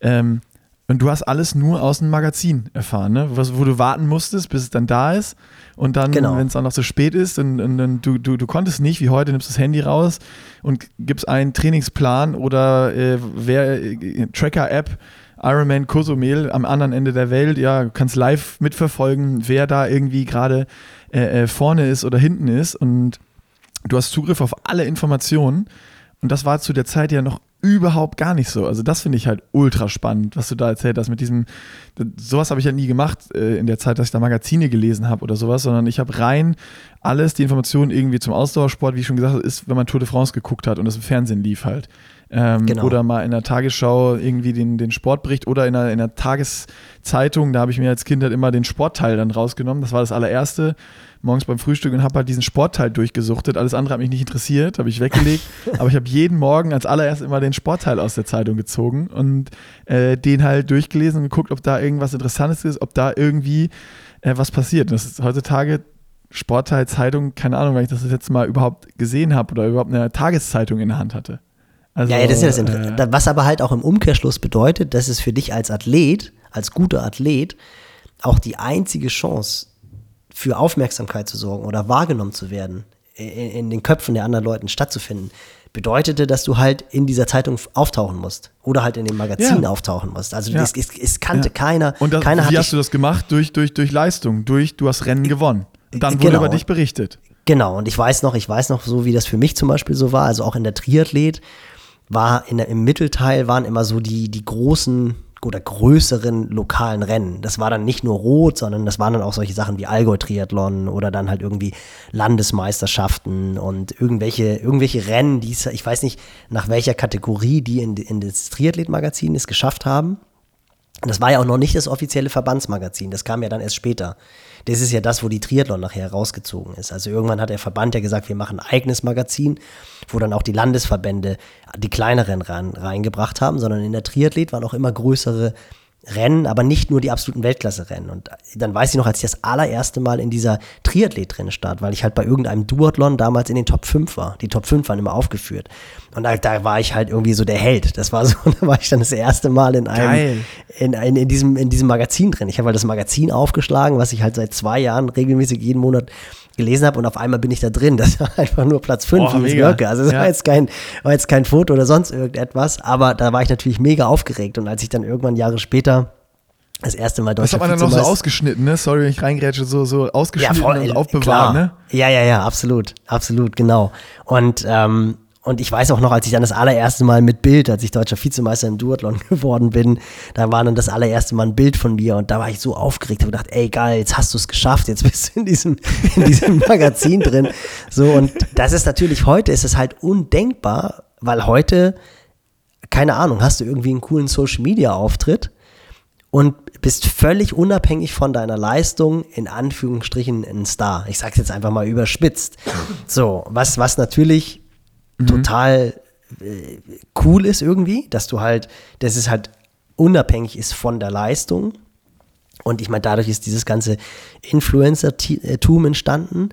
Ähm, Und du hast alles nur aus dem Magazin erfahren, ne? Was, wo du warten musstest, bis es dann da ist. Und dann, Genau. wenn es dann noch so spät ist, und, und, und du, du, du konntest nicht, wie heute, nimmst das Handy raus und gibst einen Trainingsplan oder äh, wer äh, Tracker-App, Ironman Cozumel am anderen Ende der Welt, ja, du kannst live mitverfolgen, wer da irgendwie gerade äh, äh, vorne ist oder hinten ist. Und du hast Zugriff auf alle Informationen. Und das war zu der Zeit ja noch überhaupt gar nicht so. Also das finde ich halt ultra spannend, was du da erzählt hast mit diesem, sowas habe ich ja nie gemacht äh, in der Zeit, dass ich da Magazine gelesen habe oder sowas, sondern ich habe rein alles, die Informationen irgendwie zum Ausdauersport, wie ich schon gesagt habe, ist, wenn man Tour de France geguckt hat und das im Fernsehen lief halt. Ähm, Genau. Oder mal in der Tagesschau irgendwie den, den Sportbericht oder in der, in der Tageszeitung, da habe ich mir als Kind halt immer den Sportteil dann rausgenommen. Das war das allererste, morgens beim Frühstück und habe halt diesen Sportteil durchgesuchtet. Alles andere hat mich nicht interessiert, habe ich weggelegt. *laughs* aber ich habe jeden Morgen als allererst immer den Sportteil aus der Zeitung gezogen und äh, den halt durchgelesen und geguckt, ob da irgendwas Interessantes ist, ob da irgendwie äh, was passiert. Das ist heutzutage Sportteil, Zeitung, keine Ahnung, weil ich das jetzt mal überhaupt gesehen habe oder überhaupt eine Tageszeitung in der Hand hatte. Also, Ja, ja, das ist ja das Inter äh, Was aber halt auch im Umkehrschluss bedeutet, dass es für dich als Athlet, als guter Athlet, auch die einzige Chance für Aufmerksamkeit zu sorgen oder wahrgenommen zu werden, in, in den Köpfen der anderen Leuten stattzufinden, bedeutete, dass du halt in dieser Zeitung auftauchen musst oder halt in dem Magazin Ja. auftauchen musst. Also Ja. es, es, es kannte Ja. keiner. Und das, keiner wie hast du das gemacht? Durch, durch, durch Leistung, durch du hast Rennen gewonnen. Und dann wurde Genau. über dich berichtet. Genau, und ich weiß noch, ich weiß noch so, wie das für mich zum Beispiel so war, also auch in der Triathlet war in im Mittelteil waren immer so die, die großen oder größeren lokalen Rennen. Das war dann nicht nur rot, sondern das waren dann auch solche Sachen wie Allgäu-Triathlon oder dann halt irgendwie Landesmeisterschaften und irgendwelche, irgendwelche Rennen, die es, ich weiß nicht, nach welcher Kategorie die in, in das Triathlet-Magazin es geschafft haben. Das war ja auch noch nicht das offizielle Verbandsmagazin, das kam ja dann erst später. Das ist ja das, wo die Triathlon nachher rausgezogen ist. Also irgendwann hat der Verband ja gesagt, wir machen ein eigenes Magazin, wo dann auch die Landesverbände die kleineren rein, reingebracht haben, sondern in der Triathlet waren auch immer größere Rennen, aber nicht nur die absoluten Weltklasse-Rennen. Und dann weiß ich noch, als ich das allererste Mal in dieser Triathlet drin stand, weil ich halt bei irgendeinem Duathlon damals in den Top 5 war. Die Top 5 waren immer aufgeführt. Und da, da war ich halt irgendwie so der Held. Das war so, *laughs* da war ich dann das erste Mal in einem, in, in, in, diesem, in diesem Magazin drin. Ich habe halt das Magazin aufgeschlagen, was ich halt seit zwei Jahren regelmäßig jeden Monat gelesen habe und auf einmal bin ich da drin. *laughs* Das war einfach nur Platz 5 Boah, wie es mega. wirke. Also es Ja. war, jetzt kein, war jetzt kein Foto oder sonst irgendetwas, aber da war ich natürlich mega aufgeregt. Und als ich dann irgendwann Jahre später das erste Mal Das deutscher hat man dann noch so ausgeschnitten, ne? Sorry, wenn ich reingrätsche, so, so ja, ausgeschnitten voll, und äh, aufbewahrt, ne? Ja, ja, ja, absolut, absolut, genau. Und, ähm, und ich weiß auch noch, als ich dann das allererste Mal mit Bild, als ich deutscher Vizemeister im Duathlon *laughs* geworden bin, da war dann das allererste Mal ein Bild von mir und da war ich so aufgeregt und gedacht, ey geil, jetzt hast du es geschafft, jetzt bist du in diesem, *laughs* in diesem *laughs* Magazin drin. So, und das ist natürlich, heute ist es halt undenkbar, weil heute, keine Ahnung, hast du irgendwie einen coolen Social Media Auftritt und bist völlig unabhängig von deiner Leistung, in Anführungsstrichen ein Star. Ich sag's jetzt einfach mal überspitzt. So, was, was natürlich total äh, cool ist irgendwie, dass du halt, dass es halt unabhängig ist von der Leistung. Und ich meine, dadurch ist dieses ganze Influencer-Tum entstanden,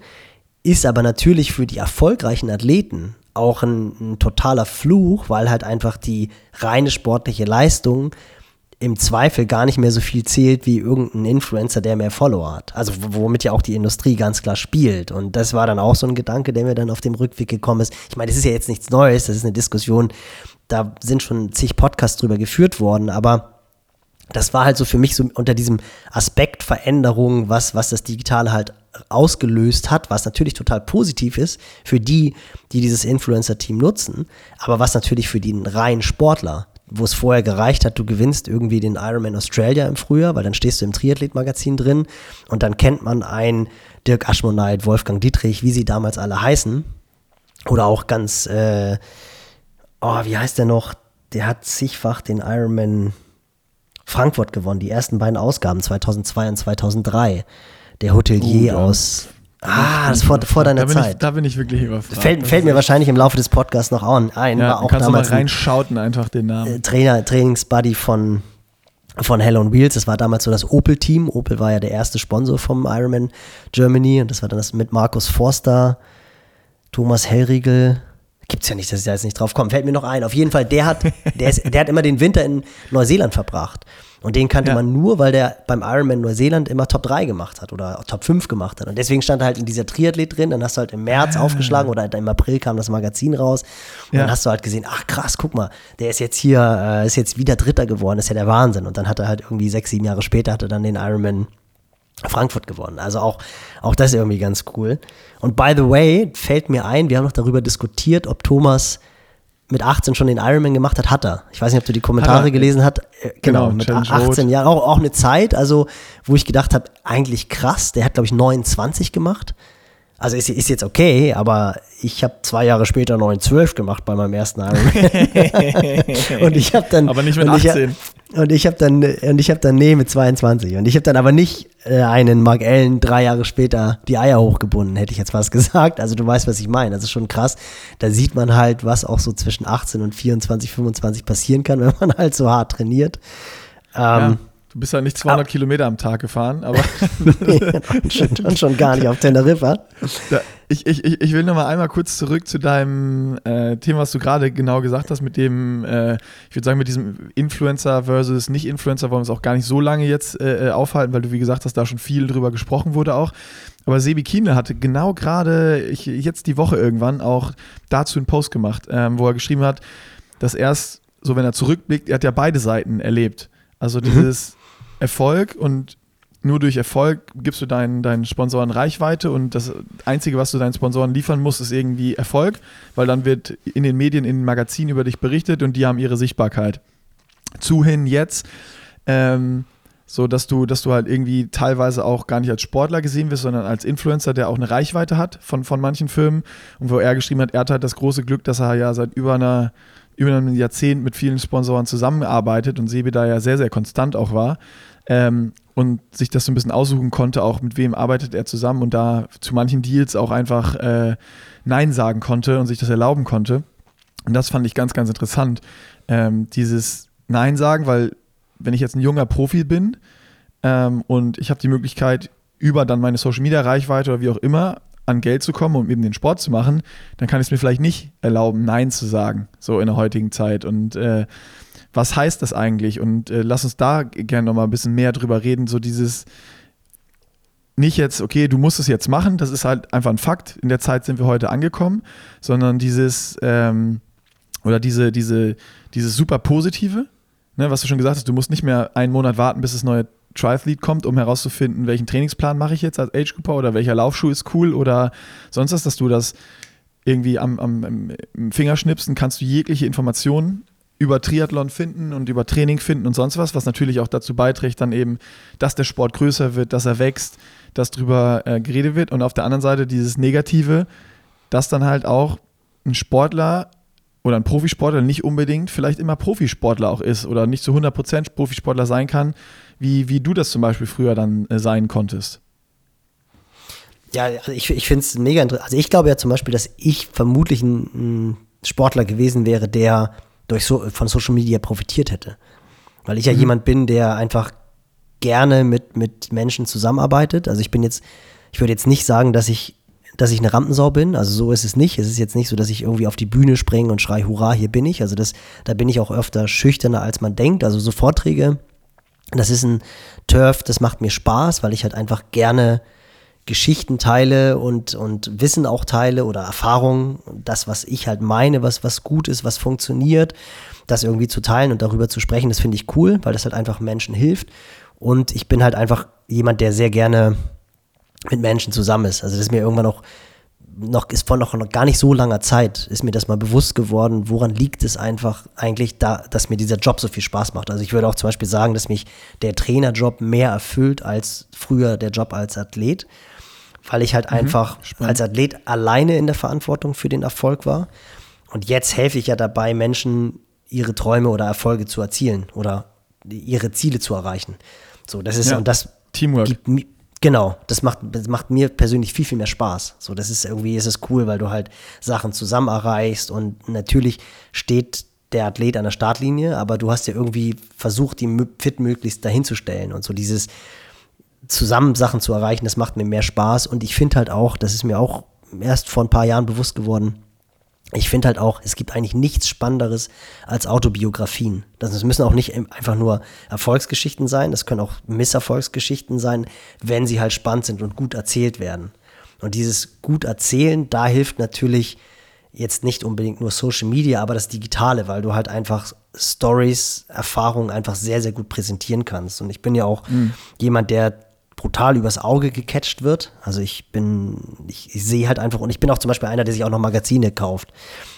ist aber natürlich für die erfolgreichen Athleten auch ein, ein totaler Fluch, weil halt einfach die reine sportliche Leistung im Zweifel gar nicht mehr so viel zählt wie irgendein Influencer, der mehr Follower hat. Also womit ja auch die Industrie ganz klar spielt. Und das war dann auch so ein Gedanke, der mir dann auf dem Rückweg gekommen ist. Ich meine, das ist ja jetzt nichts Neues, das ist eine Diskussion, da sind schon zig Podcasts drüber geführt worden, aber das war halt so für mich so unter diesem Aspekt Veränderung, was, was das Digitale halt ausgelöst hat, was natürlich total positiv ist für die, die dieses Influencer-Team nutzen, aber was natürlich für den reinen Sportler, wo es vorher gereicht hat, du gewinnst irgendwie den Ironman Australia im Frühjahr, weil dann stehst du im Triathlet-Magazin drin und dann kennt man einen Dirk Aschmoneit, Wolfgang Dietrich, wie sie damals alle heißen, oder auch ganz, äh, oh, wie heißt der noch? Der hat zigfach den Ironman Frankfurt gewonnen, die ersten beiden Ausgaben 2002 und 2003. Der Hotelier Oh, aus. Ah, das vor, vor da deiner Ich, Zeit. da bin ich wirklich überfragt. Fällt, fällt ist mir wahrscheinlich im Laufe des Podcasts noch an- ein. Ja, da auch kannst du mal reinschauten, einfach den Namen. äh, Trainer, Trainingsbuddy von, von Hell on Wheels. Das war damals so das Opel-Team. Opel war ja der erste Sponsor vom Ironman Germany und das war dann das mit Markus Forster, Thomas Hellriegel. Gibt gibt's ja nicht, dass ich da jetzt nicht drauf komme. Fällt mir noch ein. Auf jeden Fall, der hat, *laughs* der, ist, der hat immer den Winter in Neuseeland verbracht. Und den kannte ja. man nur, weil der beim Ironman Neuseeland immer Top 3 gemacht hat oder Top 5 gemacht hat. Und deswegen stand er halt in dieser Triathlet drin. Dann hast du halt im März ah. aufgeschlagen oder im April kam das Magazin raus. Und ja. dann hast du halt gesehen, ach krass, guck mal, der ist jetzt hier, äh, ist jetzt wieder Dritter geworden. Das ist ja der Wahnsinn. Und dann hat er halt irgendwie sechs, sieben Jahre später hat er dann den Ironman Frankfurt gewonnen. Also auch, auch das ist irgendwie ganz cool. Und by the way, fällt mir ein, wir haben noch darüber diskutiert, ob Thomas mit 18 schon den Ironman gemacht hat, hat er. Ich weiß nicht, ob du die Kommentare gelesen hast. Äh, genau, genau, mit Challenge 18 Jahren. Auch, auch eine Zeit, also wo ich gedacht habe, eigentlich krass. Der hat, glaube ich, 29 gemacht. Also ist, ist jetzt okay, aber ich habe zwei Jahre später 912 gemacht bei meinem ersten Ironman. *laughs* und ich habe dann. Aber nicht mit 18. Und ich habe dann, und ich habe dann, nee, mit 22. Und ich habe dann aber nicht äh, einen Mark Allen drei Jahre später die Eier hochgebunden, hätte ich jetzt fast *laughs* gesagt. Also du weißt, was ich meine. Das ist schon krass. Da sieht man halt, was auch so zwischen 18 und 24, 25 passieren kann, *laughs* wenn man halt so hart trainiert. Ähm, ja. Du bist ja nicht 200 aber, Kilometer am Tag gefahren, aber. *laughs* nee, schon, schon gar nicht auf Teneriffa. Ich, ich, ich will noch mal einmal kurz zurück zu deinem äh, Thema, was du gerade genau gesagt hast, mit dem, äh, ich würde sagen, mit diesem Influencer versus Nicht-Influencer wollen wir uns auch gar nicht so lange jetzt äh, äh, aufhalten, weil du, wie gesagt hast, da schon viel drüber gesprochen wurde auch. Aber Sebi Kienle hatte genau gerade, jetzt die Woche irgendwann, auch dazu einen Post gemacht, ähm, wo er geschrieben hat, dass erst, so wenn er zurückblickt, er hat ja beide Seiten erlebt. Also mhm. Erfolg und nur durch Erfolg gibst du deinen, deinen Sponsoren Reichweite und das Einzige, was du deinen Sponsoren liefern musst, ist irgendwie Erfolg, weil dann wird in den Medien, in den Magazinen über dich berichtet und die haben ihre Sichtbarkeit. Zuhin jetzt, ähm, so dass du, dass du halt irgendwie teilweise auch gar nicht als Sportler gesehen wirst, sondern als Influencer, der auch eine Reichweite hat von, von manchen Firmen und wo er geschrieben hat, er hat halt das große Glück, dass er ja seit über einer über ein Jahrzehnt mit vielen Sponsoren zusammengearbeitet und Sebi da ja sehr, sehr konstant auch war. Ähm, und sich das so ein bisschen aussuchen konnte, auch mit wem arbeitet er zusammen und da zu manchen Deals auch einfach äh, Nein sagen konnte und sich das erlauben konnte. Und das fand ich ganz, ganz interessant. Ähm, dieses Nein sagen, weil wenn ich jetzt ein junger Profi bin ähm, und ich habe die Möglichkeit, über dann meine Social Media Reichweite oder wie auch immer an Geld zu kommen, um eben den Sport zu machen, dann kann ich es mir vielleicht nicht erlauben, Nein zu sagen, so in der heutigen Zeit. Und äh, was heißt das eigentlich? Und äh, lass uns da gerne nochmal ein bisschen mehr drüber reden, so dieses nicht jetzt, okay, du musst es jetzt machen, das ist halt einfach ein Fakt, in der Zeit sind wir heute angekommen, sondern dieses, ähm, oder diese, diese, dieses super Positive, ne, was du schon gesagt hast, du musst nicht mehr einen Monat warten, bis das neue Triathlete kommt, um herauszufinden, welchen Trainingsplan mache ich jetzt als Age Grouper oder welcher Laufschuh ist cool oder sonst was, dass du das irgendwie am, am im Fingerschnipsen kannst du jegliche Informationen über Triathlon finden und über Training finden und sonst was, was natürlich auch dazu beiträgt, dann eben, dass der Sport größer wird, dass er wächst, dass drüber äh, geredet wird und auf der anderen Seite dieses Negative, dass dann halt auch ein Sportler oder ein Profisportler nicht unbedingt vielleicht immer Profisportler auch ist oder nicht zu 100% Profisportler sein kann, wie, wie du das zum Beispiel früher dann äh, sein konntest. Ja, also ich, ich finde es mega interessant. Also ich glaube ja zum Beispiel, dass ich vermutlich ein, ein Sportler gewesen wäre, der durch so, von Social Media profitiert hätte. Weil ich ja mhm. jemand bin, der einfach gerne mit, mit Menschen zusammenarbeitet. Also ich bin jetzt, ich würde jetzt nicht sagen, dass ich dass ich eine Rampensau bin. Also so ist es nicht. Es ist jetzt nicht so, dass ich irgendwie auf die Bühne springe und schrei, hurra, hier bin ich. Also das, da bin ich auch öfter schüchterner, als man denkt. Also so Vorträge, das ist ein Turf, das macht mir Spaß, weil ich halt einfach gerne Geschichten teile und, und Wissen auch teile oder Erfahrungen, das, was ich halt meine, was, was gut ist, was funktioniert, das irgendwie zu teilen und darüber zu sprechen, das finde ich cool, weil das halt einfach Menschen hilft. Und ich bin halt einfach jemand, der sehr gerne mit Menschen zusammen ist. Also das ist mir irgendwann noch, noch ist vor noch, noch gar nicht so langer Zeit, ist mir das mal bewusst geworden, woran liegt es einfach eigentlich da, dass mir dieser Job so viel Spaß macht. Also ich würde auch zum Beispiel sagen, dass mich der Trainerjob mehr erfüllt als früher der Job als Athlet, weil ich halt mhm, einfach spannend. als Athlet alleine in der Verantwortung für den Erfolg war. Und jetzt helfe ich ja dabei, Menschen ihre Träume oder Erfolge zu erzielen oder ihre Ziele zu erreichen. So, das ist, ja, und das Teamwork. gibt, Genau, das macht, das macht mir persönlich viel, viel mehr Spaß. So, das ist irgendwie, ist es cool, weil du halt Sachen zusammen erreichst und natürlich steht der Athlet an der Startlinie, aber du hast ja irgendwie versucht, die fit möglichst dahin zu stellen und so dieses zusammen Sachen zu erreichen, das macht mir mehr Spaß und ich finde halt auch, das ist mir auch erst vor ein paar Jahren bewusst geworden, ich finde halt auch, es gibt eigentlich nichts Spannenderes als Autobiografien. Das müssen auch nicht einfach nur Erfolgsgeschichten sein, das können auch Misserfolgsgeschichten sein, wenn sie halt spannend sind und gut erzählt werden. Und dieses gut erzählen, da hilft natürlich jetzt nicht unbedingt nur Social Media, aber das Digitale, weil du halt einfach Stories, Erfahrungen einfach sehr, sehr gut präsentieren kannst. Und ich bin ja auch mhm. jemand, der brutal übers Auge gecatcht wird. Also ich bin, ich, ich sehe halt einfach, und ich bin auch zum Beispiel einer, der sich auch noch Magazine kauft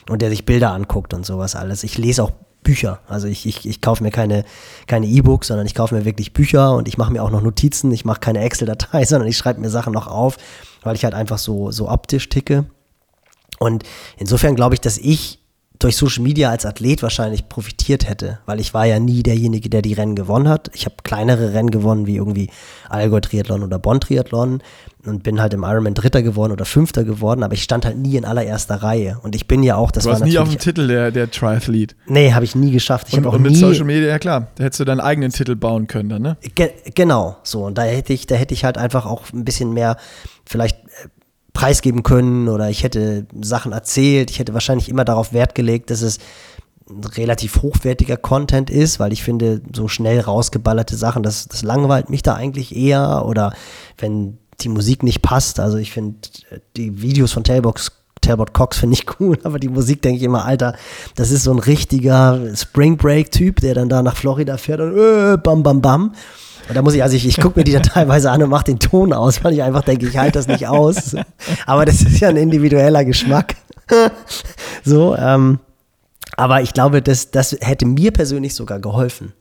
und der sich Bilder anguckt und sowas alles. Ich lese auch Bücher. Also ich, ich, ich kaufe mir keine keine E-Books, sondern ich kaufe mir wirklich Bücher und ich mache mir auch noch Notizen. Ich mache keine Excel-Datei, *laughs* sondern ich schreibe mir Sachen noch auf, weil ich halt einfach so, so optisch ticke. Und insofern glaube ich, dass ich durch Social Media als Athlet wahrscheinlich profitiert hätte, weil ich war ja nie derjenige, der die Rennen gewonnen hat. Ich habe kleinere Rennen gewonnen, wie irgendwie Allgäu Triathlon oder Bonn Triathlon und bin halt im Ironman Dritter geworden oder Fünfter geworden, aber ich stand halt nie in allererster Reihe. Und ich bin ja auch, das du war warst nie auf dem Titel der, der Triathlete. Nee, habe ich nie geschafft. Ich und, auch und mit nie, Social Media, ja klar, da hättest du deinen eigenen Titel bauen können dann, ne? Ge genau, so. Und da hätte ich, da hätte ich halt einfach auch ein bisschen mehr vielleicht äh, preisgeben können oder ich hätte Sachen erzählt. Ich hätte wahrscheinlich immer darauf Wert gelegt, dass es relativ hochwertiger Content ist, weil ich finde, so schnell rausgeballerte Sachen, das, das langweilt mich da eigentlich eher oder wenn die Musik nicht passt. Also ich finde die Videos von Tailbox Talbot Cox finde ich *laughs* cool, aber die Musik denke ich immer, Alter, das ist so ein richtiger Spring Break Typ, der dann da nach Florida fährt und äh, bam bam bam. Und da muss ich, also ich, ich gucke mir die dann *laughs* teilweise an und mache den Ton aus, weil ich einfach denke, ich halte das nicht aus. *laughs* Aber das ist ja ein individueller Geschmack. *laughs* so, ähm, aber ich glaube, das, das hätte mir persönlich sogar geholfen.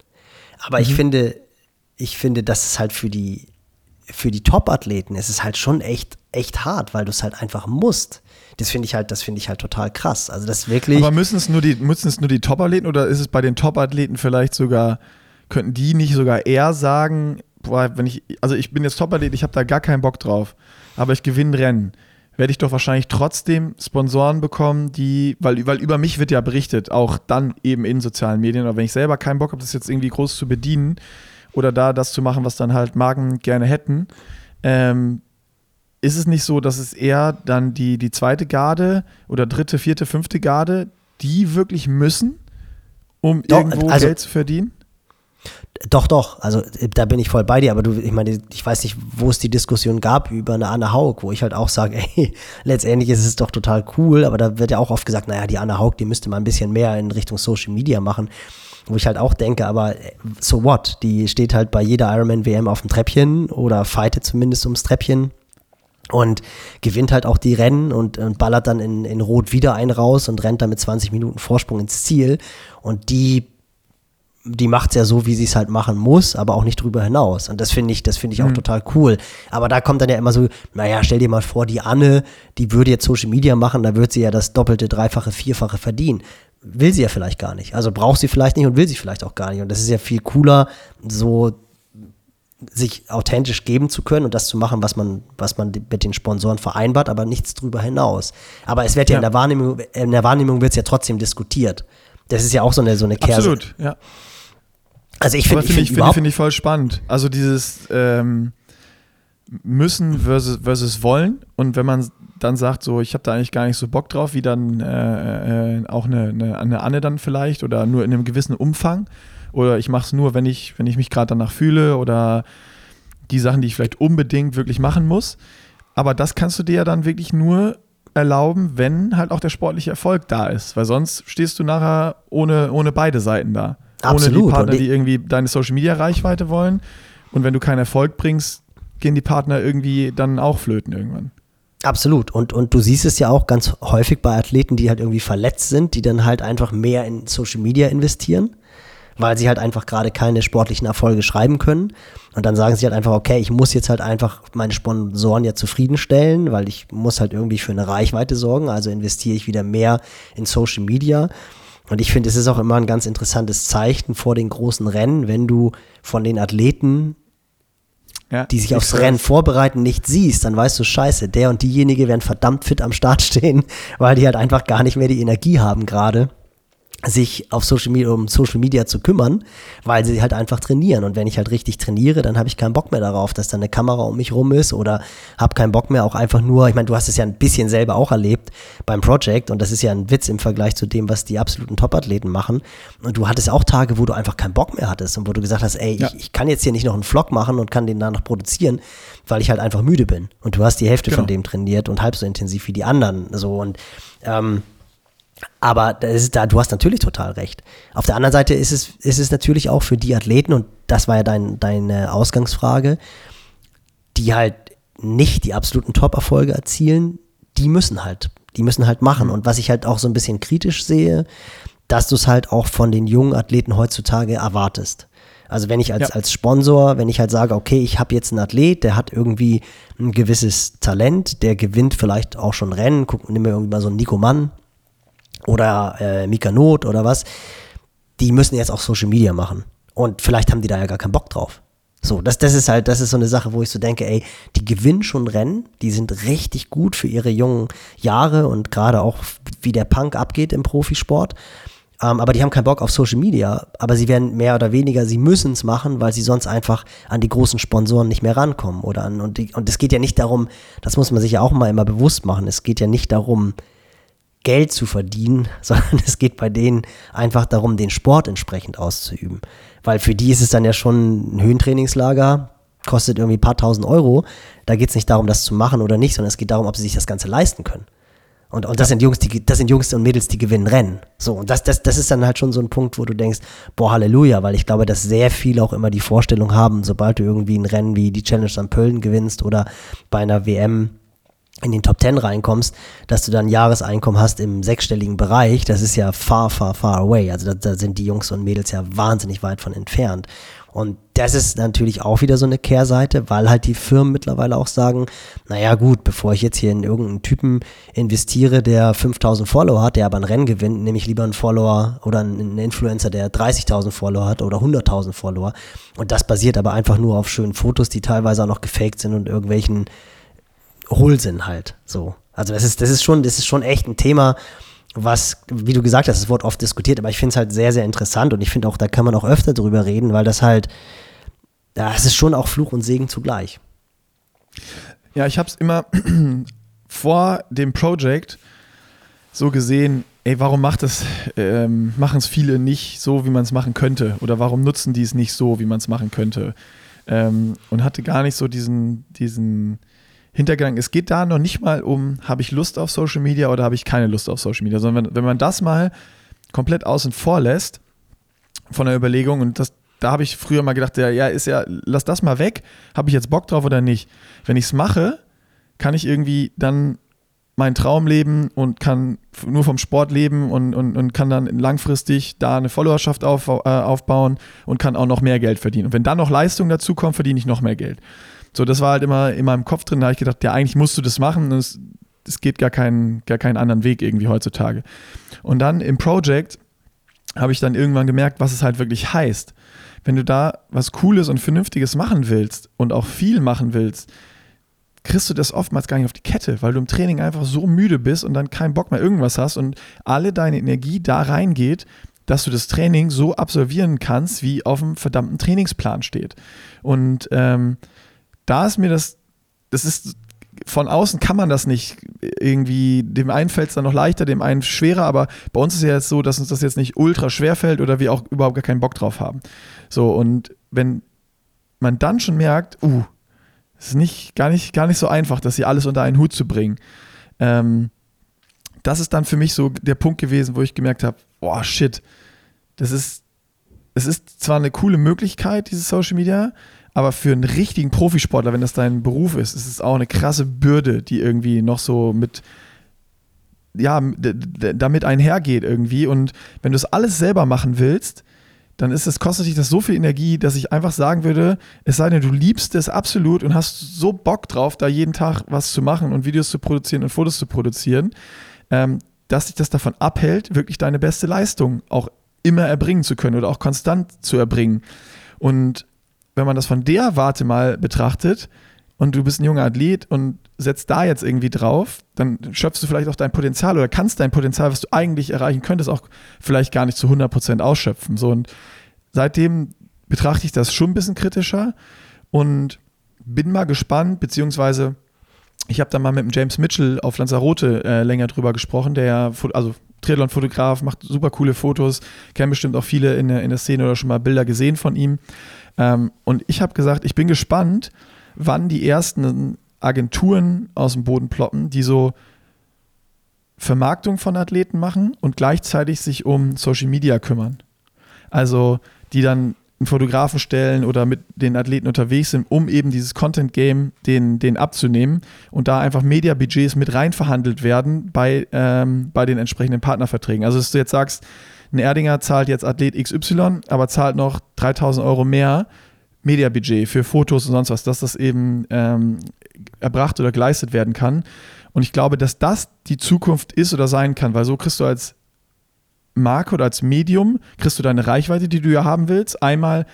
Aber mhm. ich finde, ich finde, dass es halt für die, für die Top-Athleten ist es halt schon echt, echt hart, weil du es halt einfach musst. Das finde ich halt, das finde ich halt total krass. Also das wirklich. Aber müssen es nur die, müssen es nur die Top-Athleten oder ist es bei den Top-Athleten vielleicht sogar könnten die nicht sogar eher sagen, boah, wenn ich, also ich bin jetzt Top-Athlet, ich habe da gar keinen Bock drauf, aber ich gewinne Rennen, werde ich doch wahrscheinlich trotzdem Sponsoren bekommen, die, weil, weil über mich wird ja berichtet, auch dann eben in sozialen Medien, aber wenn ich selber keinen Bock habe, das jetzt irgendwie groß zu bedienen oder da das zu machen, was dann halt Marken gerne hätten, ähm, ist es nicht so, dass es eher dann die, die zweite Garde oder dritte, vierte, fünfte Garde, die wirklich müssen, um Doch, irgendwo also, Geld zu verdienen? Doch, doch, also äh, da bin ich voll bei dir, aber du, ich meine, ich weiß nicht, wo es die Diskussion gab über eine Anne Haug, wo ich halt auch sage, *laughs* ey, letztendlich ist es doch total cool, aber da wird ja auch oft gesagt, naja, die Anne Haug, die müsste mal ein bisschen mehr in Richtung Social Media machen. Wo ich halt auch denke, aber äh, so what? Die steht halt bei jeder Ironman WM auf dem Treppchen oder fightet zumindest ums Treppchen und gewinnt halt auch die Rennen und, und ballert dann in, in Rot wieder einen raus und rennt dann mit 20 Minuten Vorsprung ins Ziel. Und die die macht es ja so, wie sie es halt machen muss, aber auch nicht drüber hinaus. Und das finde ich, das finde ich auch mhm. total cool. Aber da kommt dann ja immer so, naja, stell dir mal vor, die Anne, die würde jetzt Social Media machen, da würde sie ja das doppelte, dreifache, vierfache verdienen. Will sie ja vielleicht gar nicht. Also braucht sie vielleicht nicht und will sie vielleicht auch gar nicht. Und das ist ja viel cooler, so sich authentisch geben zu können und das zu machen, was man, was man mit den Sponsoren vereinbart, aber nichts drüber hinaus. Aber es wird ja, ja in der Wahrnehmung, in der Wahrnehmung wird es ja trotzdem diskutiert. Das ist ja auch so eine, so eine Kerse. Absolut, ja. Also ich finde find ich, find, find ich voll spannend. Also dieses ähm, müssen versus, versus wollen und wenn man dann sagt, so ich habe da eigentlich gar nicht so Bock drauf, wie dann äh, äh, auch eine, eine, eine, Anne dann vielleicht oder nur in einem gewissen Umfang oder ich mache es nur, wenn ich, wenn ich mich gerade danach fühle oder die Sachen, die ich vielleicht unbedingt wirklich machen muss. Aber das kannst du dir ja dann wirklich nur erlauben, wenn halt auch der sportliche Erfolg da ist, weil sonst stehst du nachher ohne, ohne beide Seiten da. Absolut. Ohne die Partner, die irgendwie deine Social Media Reichweite wollen. Und wenn du keinen Erfolg bringst, gehen die Partner irgendwie dann auch flöten irgendwann. Absolut. Und, und du siehst es ja auch ganz häufig bei Athleten, die halt irgendwie verletzt sind, die dann halt einfach mehr in Social Media investieren, weil sie halt einfach gerade keine sportlichen Erfolge schreiben können. Und dann sagen sie halt einfach, okay, ich muss jetzt halt einfach meine Sponsoren ja zufriedenstellen, weil ich muss halt irgendwie für eine Reichweite sorgen. Also investiere ich wieder mehr in Social Media. Und ich finde, es ist auch immer ein ganz interessantes Zeichen vor den großen Rennen, wenn du von den Athleten, ja, die sich aufs Rennen vorbereiten, nicht siehst, dann weißt du, scheiße, der und diejenige werden verdammt fit am Start stehen, *laughs* weil die halt einfach gar nicht mehr die Energie haben gerade. Sich auf Social Media, um Social Media zu kümmern, weil sie halt einfach trainieren. Und wenn ich halt richtig trainiere, dann habe ich keinen Bock mehr darauf, dass da eine Kamera um mich rum ist oder habe keinen Bock mehr auch einfach nur, ich meine, du hast es ja ein bisschen selber auch erlebt beim Project und das ist ja ein Witz im Vergleich zu dem, was die absoluten Top-Athleten machen. Und du hattest auch Tage, wo du einfach keinen Bock mehr hattest und wo du gesagt hast, ey, ja. ich, ich, kann jetzt hier nicht noch einen Vlog machen und kann den dann noch produzieren, weil ich halt einfach müde bin. Und du hast die Hälfte genau. von dem trainiert und halb so intensiv wie die anderen. So und ähm, aber ist da, du hast natürlich total recht. Auf der anderen Seite ist es, ist es natürlich auch für die Athleten, und das war ja dein, deine Ausgangsfrage, die halt nicht die absoluten Top-Erfolge erzielen, die müssen halt, die müssen halt machen. Und was ich halt auch so ein bisschen kritisch sehe, dass du es halt auch von den jungen Athleten heutzutage erwartest. Also wenn ich als, ja. als Sponsor, wenn ich halt sage, okay, ich habe jetzt einen Athlet, der hat irgendwie ein gewisses Talent, der gewinnt vielleicht auch schon Rennen, guck, nimm mir irgendwie mal so einen Nico Mann, oder äh, Mika Not oder was, die müssen jetzt auch Social Media machen. Und vielleicht haben die da ja gar keinen Bock drauf. So, das, das ist halt, das ist so eine Sache, wo ich so denke, ey, die gewinnen schon Rennen, die sind richtig gut für ihre jungen Jahre und gerade auch, wie der Punk abgeht im Profisport. Ähm, aber die haben keinen Bock auf Social Media, aber sie werden mehr oder weniger, sie müssen es machen, weil sie sonst einfach an die großen Sponsoren nicht mehr rankommen. Oder an, und, die, und es geht ja nicht darum, das muss man sich ja auch mal immer bewusst machen, es geht ja nicht darum, Geld zu verdienen, *laughs* sondern es geht bei denen einfach darum, den Sport entsprechend auszuüben. Weil für die ist es dann ja schon ein Höhentrainingslager, kostet irgendwie ein paar tausend Euro. Da geht es nicht darum, das zu machen oder nicht, sondern es geht darum, ob sie sich das Ganze leisten können. Und, und das sind Jungs, die, das sind Jungs und Mädels, die gewinnen Rennen. So, und das, das, das ist dann halt schon so ein Punkt, wo du denkst, boah, Halleluja, weil ich glaube, dass sehr viele auch immer die Vorstellung haben, sobald du irgendwie ein Rennen wie die Challenge St. Pölten gewinnst oder bei einer WM in den Top Ten reinkommst, dass du dann Jahreseinkommen hast im sechsstelligen Bereich, das ist ja far, far, far away. Also da, da, sind die Jungs und Mädels ja wahnsinnig weit von entfernt. Und das ist natürlich auch wieder so eine Kehrseite, weil halt die Firmen mittlerweile auch sagen, naja gut, bevor ich jetzt hier in irgendeinen Typen investiere, der 5000 Follower hat, der aber ein Rennen gewinnt, nehme ich lieber einen Follower oder einen Influencer, der 30.000 Follower hat oder 100.000 Follower. Und das basiert aber einfach nur auf schönen Fotos, die teilweise auch noch gefaked sind und irgendwelchen Hohlsinn halt. So. Also das ist, das ist schon, das ist schon echt ein Thema, was, wie du gesagt hast, es wird oft diskutiert, aber ich finde es halt sehr, sehr interessant und ich finde auch, da kann man auch öfter drüber reden, weil das halt, ja, es ist schon auch Fluch und Segen zugleich. Ja, ich habe es immer *clears throat* vor dem Project so gesehen, ey, warum macht es, ähm, machen es viele nicht so, wie man es machen könnte? Oder warum nutzen die es nicht so, wie man es machen könnte? Ähm, und hatte gar nicht so diesen, diesen, Hintergedanken. Es geht da noch nicht mal um, habe ich Lust auf Social Media oder habe ich keine Lust auf Social Media, sondern wenn, wenn man das mal komplett außen vor lässt von der Überlegung und das, da habe ich früher mal gedacht, ja, ja, ist ja, lass das mal weg, habe ich jetzt Bock drauf oder nicht. Wenn ich es mache, kann ich irgendwie dann meinen Traum leben und kann nur vom Sport leben und, und, und kann dann langfristig da eine Followerschaft auf, äh, aufbauen und kann auch noch mehr Geld verdienen. Und wenn dann noch Leistung dazu kommt, verdiene ich noch mehr Geld. So, das war halt immer in meinem Kopf drin. Da habe ich gedacht, ja, eigentlich musst du das machen. Es, es geht gar keinen, gar keinen anderen Weg irgendwie heutzutage. Und dann im Project habe ich dann irgendwann gemerkt, was es halt wirklich heißt. Wenn du da was Cooles und Vernünftiges machen willst und auch viel machen willst, kriegst du das oftmals gar nicht auf die Kette, weil du im Training einfach so müde bist und dann keinen Bock mehr irgendwas hast und alle deine Energie da reingeht, dass du das Training so absolvieren kannst, wie auf dem verdammten Trainingsplan steht. Und ähm, da ist mir das, das ist, von außen kann man das nicht irgendwie, dem einen fällt es dann noch leichter, dem einen schwerer, aber bei uns ist ja jetzt so, dass uns das jetzt nicht ultra schwer fällt oder wir auch überhaupt gar keinen Bock drauf haben. So, und wenn man dann schon merkt, uh, es ist nicht, gar, nicht, gar nicht so einfach, das hier alles unter einen Hut zu bringen. Ähm, das ist dann für mich so der Punkt gewesen, wo ich gemerkt habe, boah, shit, das ist, es ist zwar eine coole Möglichkeit, dieses Social Media, aber für einen richtigen Profisportler, wenn das dein Beruf ist, ist es auch eine krasse Bürde, die irgendwie noch so mit, ja, damit einhergeht irgendwie. Und wenn du es alles selber machen willst, dann ist es, kostet dich das so viel Energie, dass ich einfach sagen würde, es sei denn, du liebst es absolut und hast so Bock drauf, da jeden Tag was zu machen und Videos zu produzieren und Fotos zu produzieren, ähm, dass dich das davon abhält, wirklich deine beste Leistung auch immer erbringen zu können oder auch konstant zu erbringen. Und wenn man das von der Warte mal betrachtet und du bist ein junger Athlet und setzt da jetzt irgendwie drauf, dann schöpfst du vielleicht auch dein Potenzial oder kannst dein Potenzial, was du eigentlich erreichen könntest, auch vielleicht gar nicht zu 100% ausschöpfen. So und seitdem betrachte ich das schon ein bisschen kritischer und bin mal gespannt, beziehungsweise ich habe da mal mit dem James Mitchell auf Lanzarote äh, länger drüber gesprochen, der also Triathlon-Fotograf, macht super coole Fotos, kennen bestimmt auch viele in in der Szene oder schon mal Bilder gesehen von ihm. Ähm, und ich habe gesagt, ich bin gespannt, wann die ersten Agenturen aus dem Boden ploppen, die so Vermarktung von Athleten machen und gleichzeitig sich um Social Media kümmern. Also die dann einen Fotografen stellen oder mit den Athleten unterwegs sind, um eben dieses Content-Game den, den abzunehmen und da einfach Media-Budgets mit rein verhandelt werden bei, ähm, bei den entsprechenden Partnerverträgen. Also dass du jetzt sagst, ein Erdinger zahlt jetzt Athlet XY, aber zahlt noch 3000 Euro mehr Media-Budget für Fotos und sonst was, dass das eben ähm, erbracht oder geleistet werden kann. Und ich glaube, dass das die Zukunft ist oder sein kann, weil so kriegst du als Marke oder als Medium kriegst du deine Reichweite, die du ja haben willst. Einmal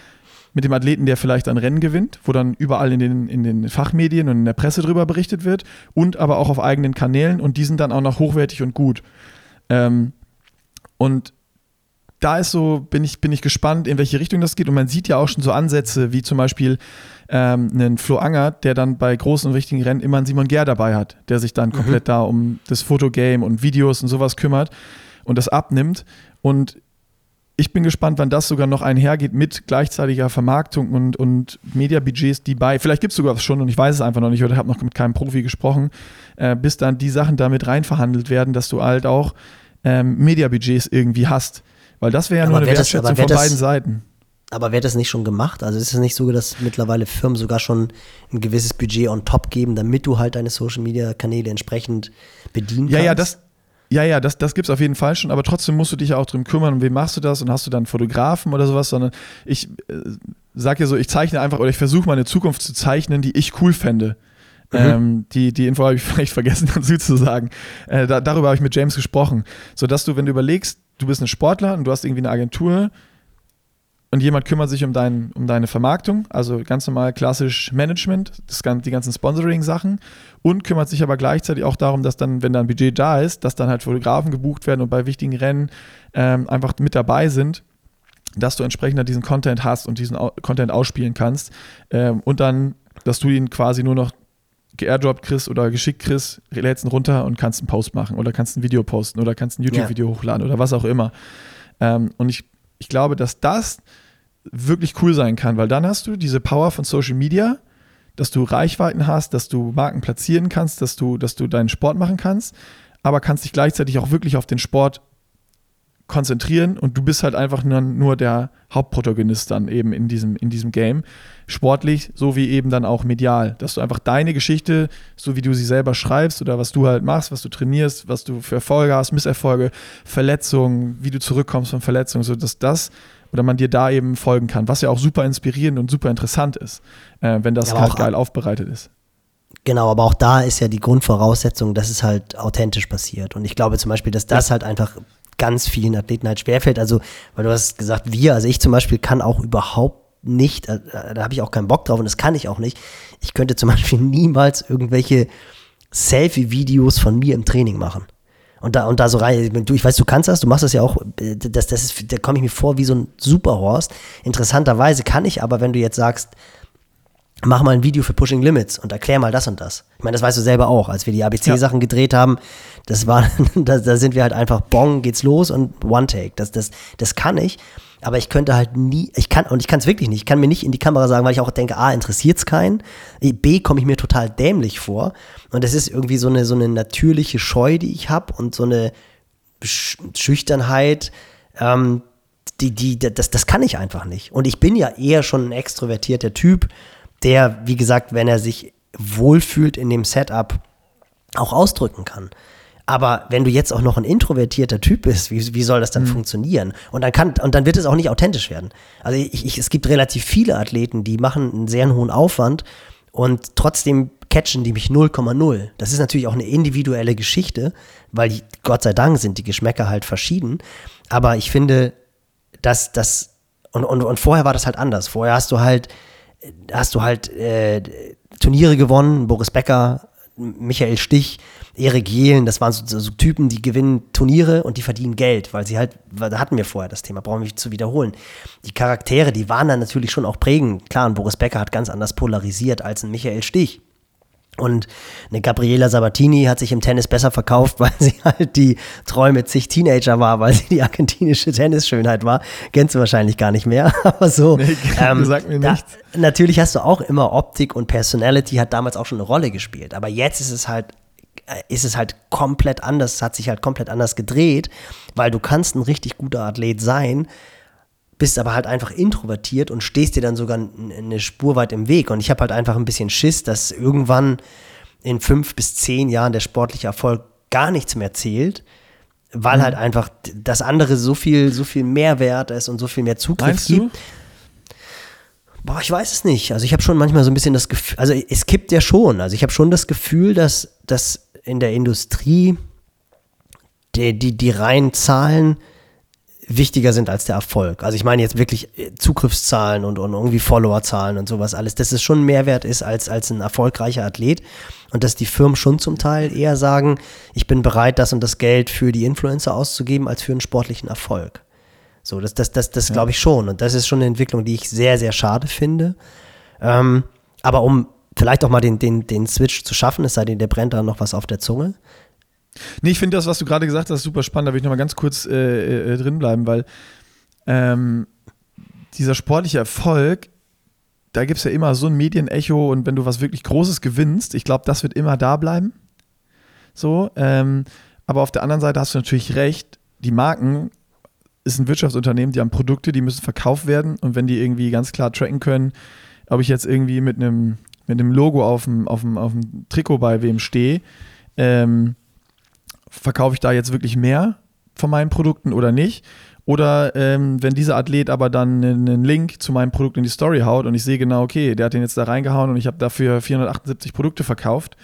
mit dem Athleten, der vielleicht ein Rennen gewinnt, wo dann überall in den, in den Fachmedien und in der Presse drüber berichtet wird und aber auch auf eigenen Kanälen und die sind dann auch noch hochwertig und gut. Ähm, und da ist so, bin ich, bin ich gespannt, in welche Richtung das geht. Und man sieht ja auch schon so Ansätze, wie zum Beispiel ähm, einen Flo Anger, der dann bei großen und wichtigen Rennen immer einen Simon Gär dabei hat, der sich dann mhm. komplett da um das Fotogame und Videos und sowas kümmert und das abnimmt. Und ich bin gespannt, wann das sogar noch einhergeht mit gleichzeitiger Vermarktung und, und Mediabudgets, die bei, vielleicht gibt es sogar was schon und ich weiß es einfach noch nicht oder habe noch mit keinem Profi gesprochen, äh, bis dann die Sachen damit rein verhandelt werden, dass du halt auch ähm, Mediabudgets irgendwie hast. Weil das wäre ja nur eine Wertschätzung von beiden Seiten. Aber wird das nicht schon gemacht? Also ist es nicht so, dass mittlerweile Firmen sogar schon ein gewisses Budget on top geben, damit du halt deine Social Media Kanäle entsprechend bedienen kannst? Ja, ja, das, ja, ja, das, das gibt es auf jeden Fall schon, aber trotzdem musst du dich ja auch drum kümmern, und wem machst du das und hast du dann Fotografen oder sowas, sondern ich äh, sage ja so, ich zeichne einfach oder ich versuche meine Zukunft zu zeichnen, die ich cool fände. Mhm. Ähm, die, die Info habe ich *laughs* vielleicht vergessen *laughs* dazu zu sagen. Äh, da, darüber habe ich mit James gesprochen. Sodass du, wenn du überlegst, du bist ein Sportler und du hast irgendwie eine Agentur, und jemand kümmert sich um, dein, um deine Vermarktung, also ganz normal klassisch Management, das, die ganzen Sponsoring-Sachen und kümmert sich aber gleichzeitig auch darum, dass dann, wenn da ein Budget da ist, dass dann halt Fotografen gebucht werden und bei wichtigen Rennen ähm, einfach mit dabei sind, dass du entsprechend diesen Content hast und diesen Content ausspielen kannst ähm, und dann, dass du ihn quasi nur noch geairdroppt kriegst oder geschickt kriegst, lädst ihn runter und kannst einen Post machen oder kannst ein Video posten oder kannst ein YouTube-Video ja. hochladen oder was auch immer. Ähm, und ich ich glaube, dass das wirklich cool sein kann, weil dann hast du diese Power von Social Media, dass du Reichweiten hast, dass du Marken platzieren kannst, dass du, dass du deinen Sport machen kannst, aber kannst dich gleichzeitig auch wirklich auf den Sport konzentrieren und du bist halt einfach nur, nur der Hauptprotagonist dann eben in diesem, in diesem Game. Sportlich sowie eben dann auch medial. Dass du einfach deine Geschichte, so wie du sie selber schreibst oder was du halt machst, was du trainierst, was du für Erfolge hast, Misserfolge, Verletzungen, wie du zurückkommst von Verletzungen, so dass das oder man dir da eben folgen kann, was ja auch super inspirierend und super interessant ist, äh, wenn das ja, halt geil aufbereitet ist. Genau, aber auch da ist ja die Grundvoraussetzung, dass es halt authentisch passiert. Und ich glaube zum Beispiel, dass das ja. halt einfach ganz vielen Athleten halt schwerfällt. Also, weil du hast gesagt, wir, also ich zum Beispiel kann auch überhaupt nicht, äh, da habe ich auch keinen Bock drauf und das kann ich auch nicht. Ich könnte zum *laughs* Beispiel niemals irgendwelche Selfie-Videos von mir im Training machen. Und da, und da so rein, du, ich weiß, du kannst das, du machst das ja auch, das, das ist, da komme ich mir vor wie so ein Superhorst. Interessanterweise kann ich aber, wenn du jetzt sagst, mach mal ein Video für Pushing Limits und erklär mal das und das. Ich meine, das weißt du selber auch, als wir die ABC-Sachen ja. gedreht haben, das war, *laughs* da, da, sind wir halt einfach Bong, geht's los und One Take. Das, das, das kann ich, aber ich könnte halt nie, ich kann, und ich kann es wirklich nicht, ich kann mir nicht in die Kamera sagen, weil ich auch denke, A, interessiert's keinen, B, komme ich mir total dämlich vor und das ist irgendwie so eine, so eine natürliche Scheu, die ich habe und so eine Schüchternheit, ähm, die, die, das, das kann ich einfach nicht. Und ich bin ja eher schon ein extrovertierter Typ, der, wie gesagt, wenn er sich wohlfühlt in dem Setup, auch ausdrücken kann. Aber wenn du jetzt auch noch ein introvertierter Typ bist, wie, wie soll das dann mhm. funktionieren? Und dann kann, und dann wird es auch nicht authentisch werden. Also ich, ich, es gibt relativ viele Athleten, die machen einen sehr hohen Aufwand und trotzdem catchen die mich 0,0. Das ist natürlich auch eine individuelle Geschichte, weil die, Gott sei Dank sind die Geschmäcker halt verschieden. Aber ich finde, dass das, und, und, und vorher war das halt anders. Vorher hast du halt hast du halt äh, Turniere gewonnen, Boris Becker, Michael Stich, Erik Jehlen, das waren so, so, Typen, die gewinnen Turniere und die verdienen Geld, weil sie halt, da hatten wir vorher das Thema, brauchen wir nicht zu wiederholen. Die Charaktere, die waren dann natürlich schon auch prägend. Klar, ein Boris Becker hat ganz anders polarisiert als ein Michael Stich. Und eine Gabriela Sabatini hat sich im Tennis besser verkauft, *laughs* weil sie halt die mit sich Teenager war, weil sie die argentinische Tennisschönheit war. Kennst du wahrscheinlich gar nicht mehr. *laughs* Aber so. Nee, *laughs* ähm, sag mir da, nichts. Natürlich hast du auch immer Optik und Personality hat damals auch schon eine Rolle gespielt. Aber jetzt ist es halt äh, ist es halt komplett anders, hat sich halt komplett anders gedreht, weil du kannst ein richtig guter Athlet sein, bist aber halt einfach introvertiert und stehst dir dann sogar eine Spur weit im Weg. Und ich habe halt einfach ein bisschen Schiss, dass irgendwann in fünf bis zehn Jahren der sportliche Erfolg gar nichts mehr zählt, weil mhm. halt einfach das andere so viel, so viel Mehrwert ist und so viel mehr Zugriff Meinst gibt. Du? Boah, ich weiß es nicht. Also ich habe schon manchmal so ein bisschen das Gefühl, also es kippt ja schon. Also ich habe schon das Gefühl, dass, dass in der Industrie die, die, die reinen Zahlen wichtiger sind als der Erfolg. Also ich meine jetzt wirklich äh, Zugriffszahlen und, und irgendwie Followerzahlen und sowas alles, dass es schon Mehrwert ist als, als ein erfolgreicher Athlet und dass die Firmen schon zum Teil eher sagen, ich bin bereit, das und das Geld für die Influencer auszugeben, als für einen sportlichen Erfolg. So, das, das, das, das ja. glaube ich schon. Und das ist schon eine Entwicklung, die ich sehr, sehr schade finde. Ähm, aber um vielleicht auch mal den, den, den Switch zu schaffen, es sei denn, der brennt da noch was auf der Zunge. Nee, ich finde das, was du gerade gesagt hast, super spannend. Da will ich nochmal ganz kurz äh, äh, drin bleiben, weil ähm, dieser sportliche Erfolg, da gibt es ja immer so ein Medienecho und wenn du was wirklich Großes gewinnst, ich glaube, das wird immer da bleiben. So, ähm, aber auf der anderen Seite hast du natürlich recht, die Marken ist ein Wirtschaftsunternehmen, die haben Produkte, die müssen verkauft werden und wenn die irgendwie ganz klar tracken können, ob ich jetzt irgendwie mit einem mit Logo auf dem, auf dem, auf dem Trikot bei wem stehe, ähm, verkaufe ich da jetzt wirklich mehr von meinen Produkten oder nicht? Oder ähm, wenn dieser Athlet aber dann einen Link zu meinem Produkt in die Story haut und ich sehe genau, okay, der hat den jetzt da reingehauen und ich habe dafür 478 Produkte verkauft,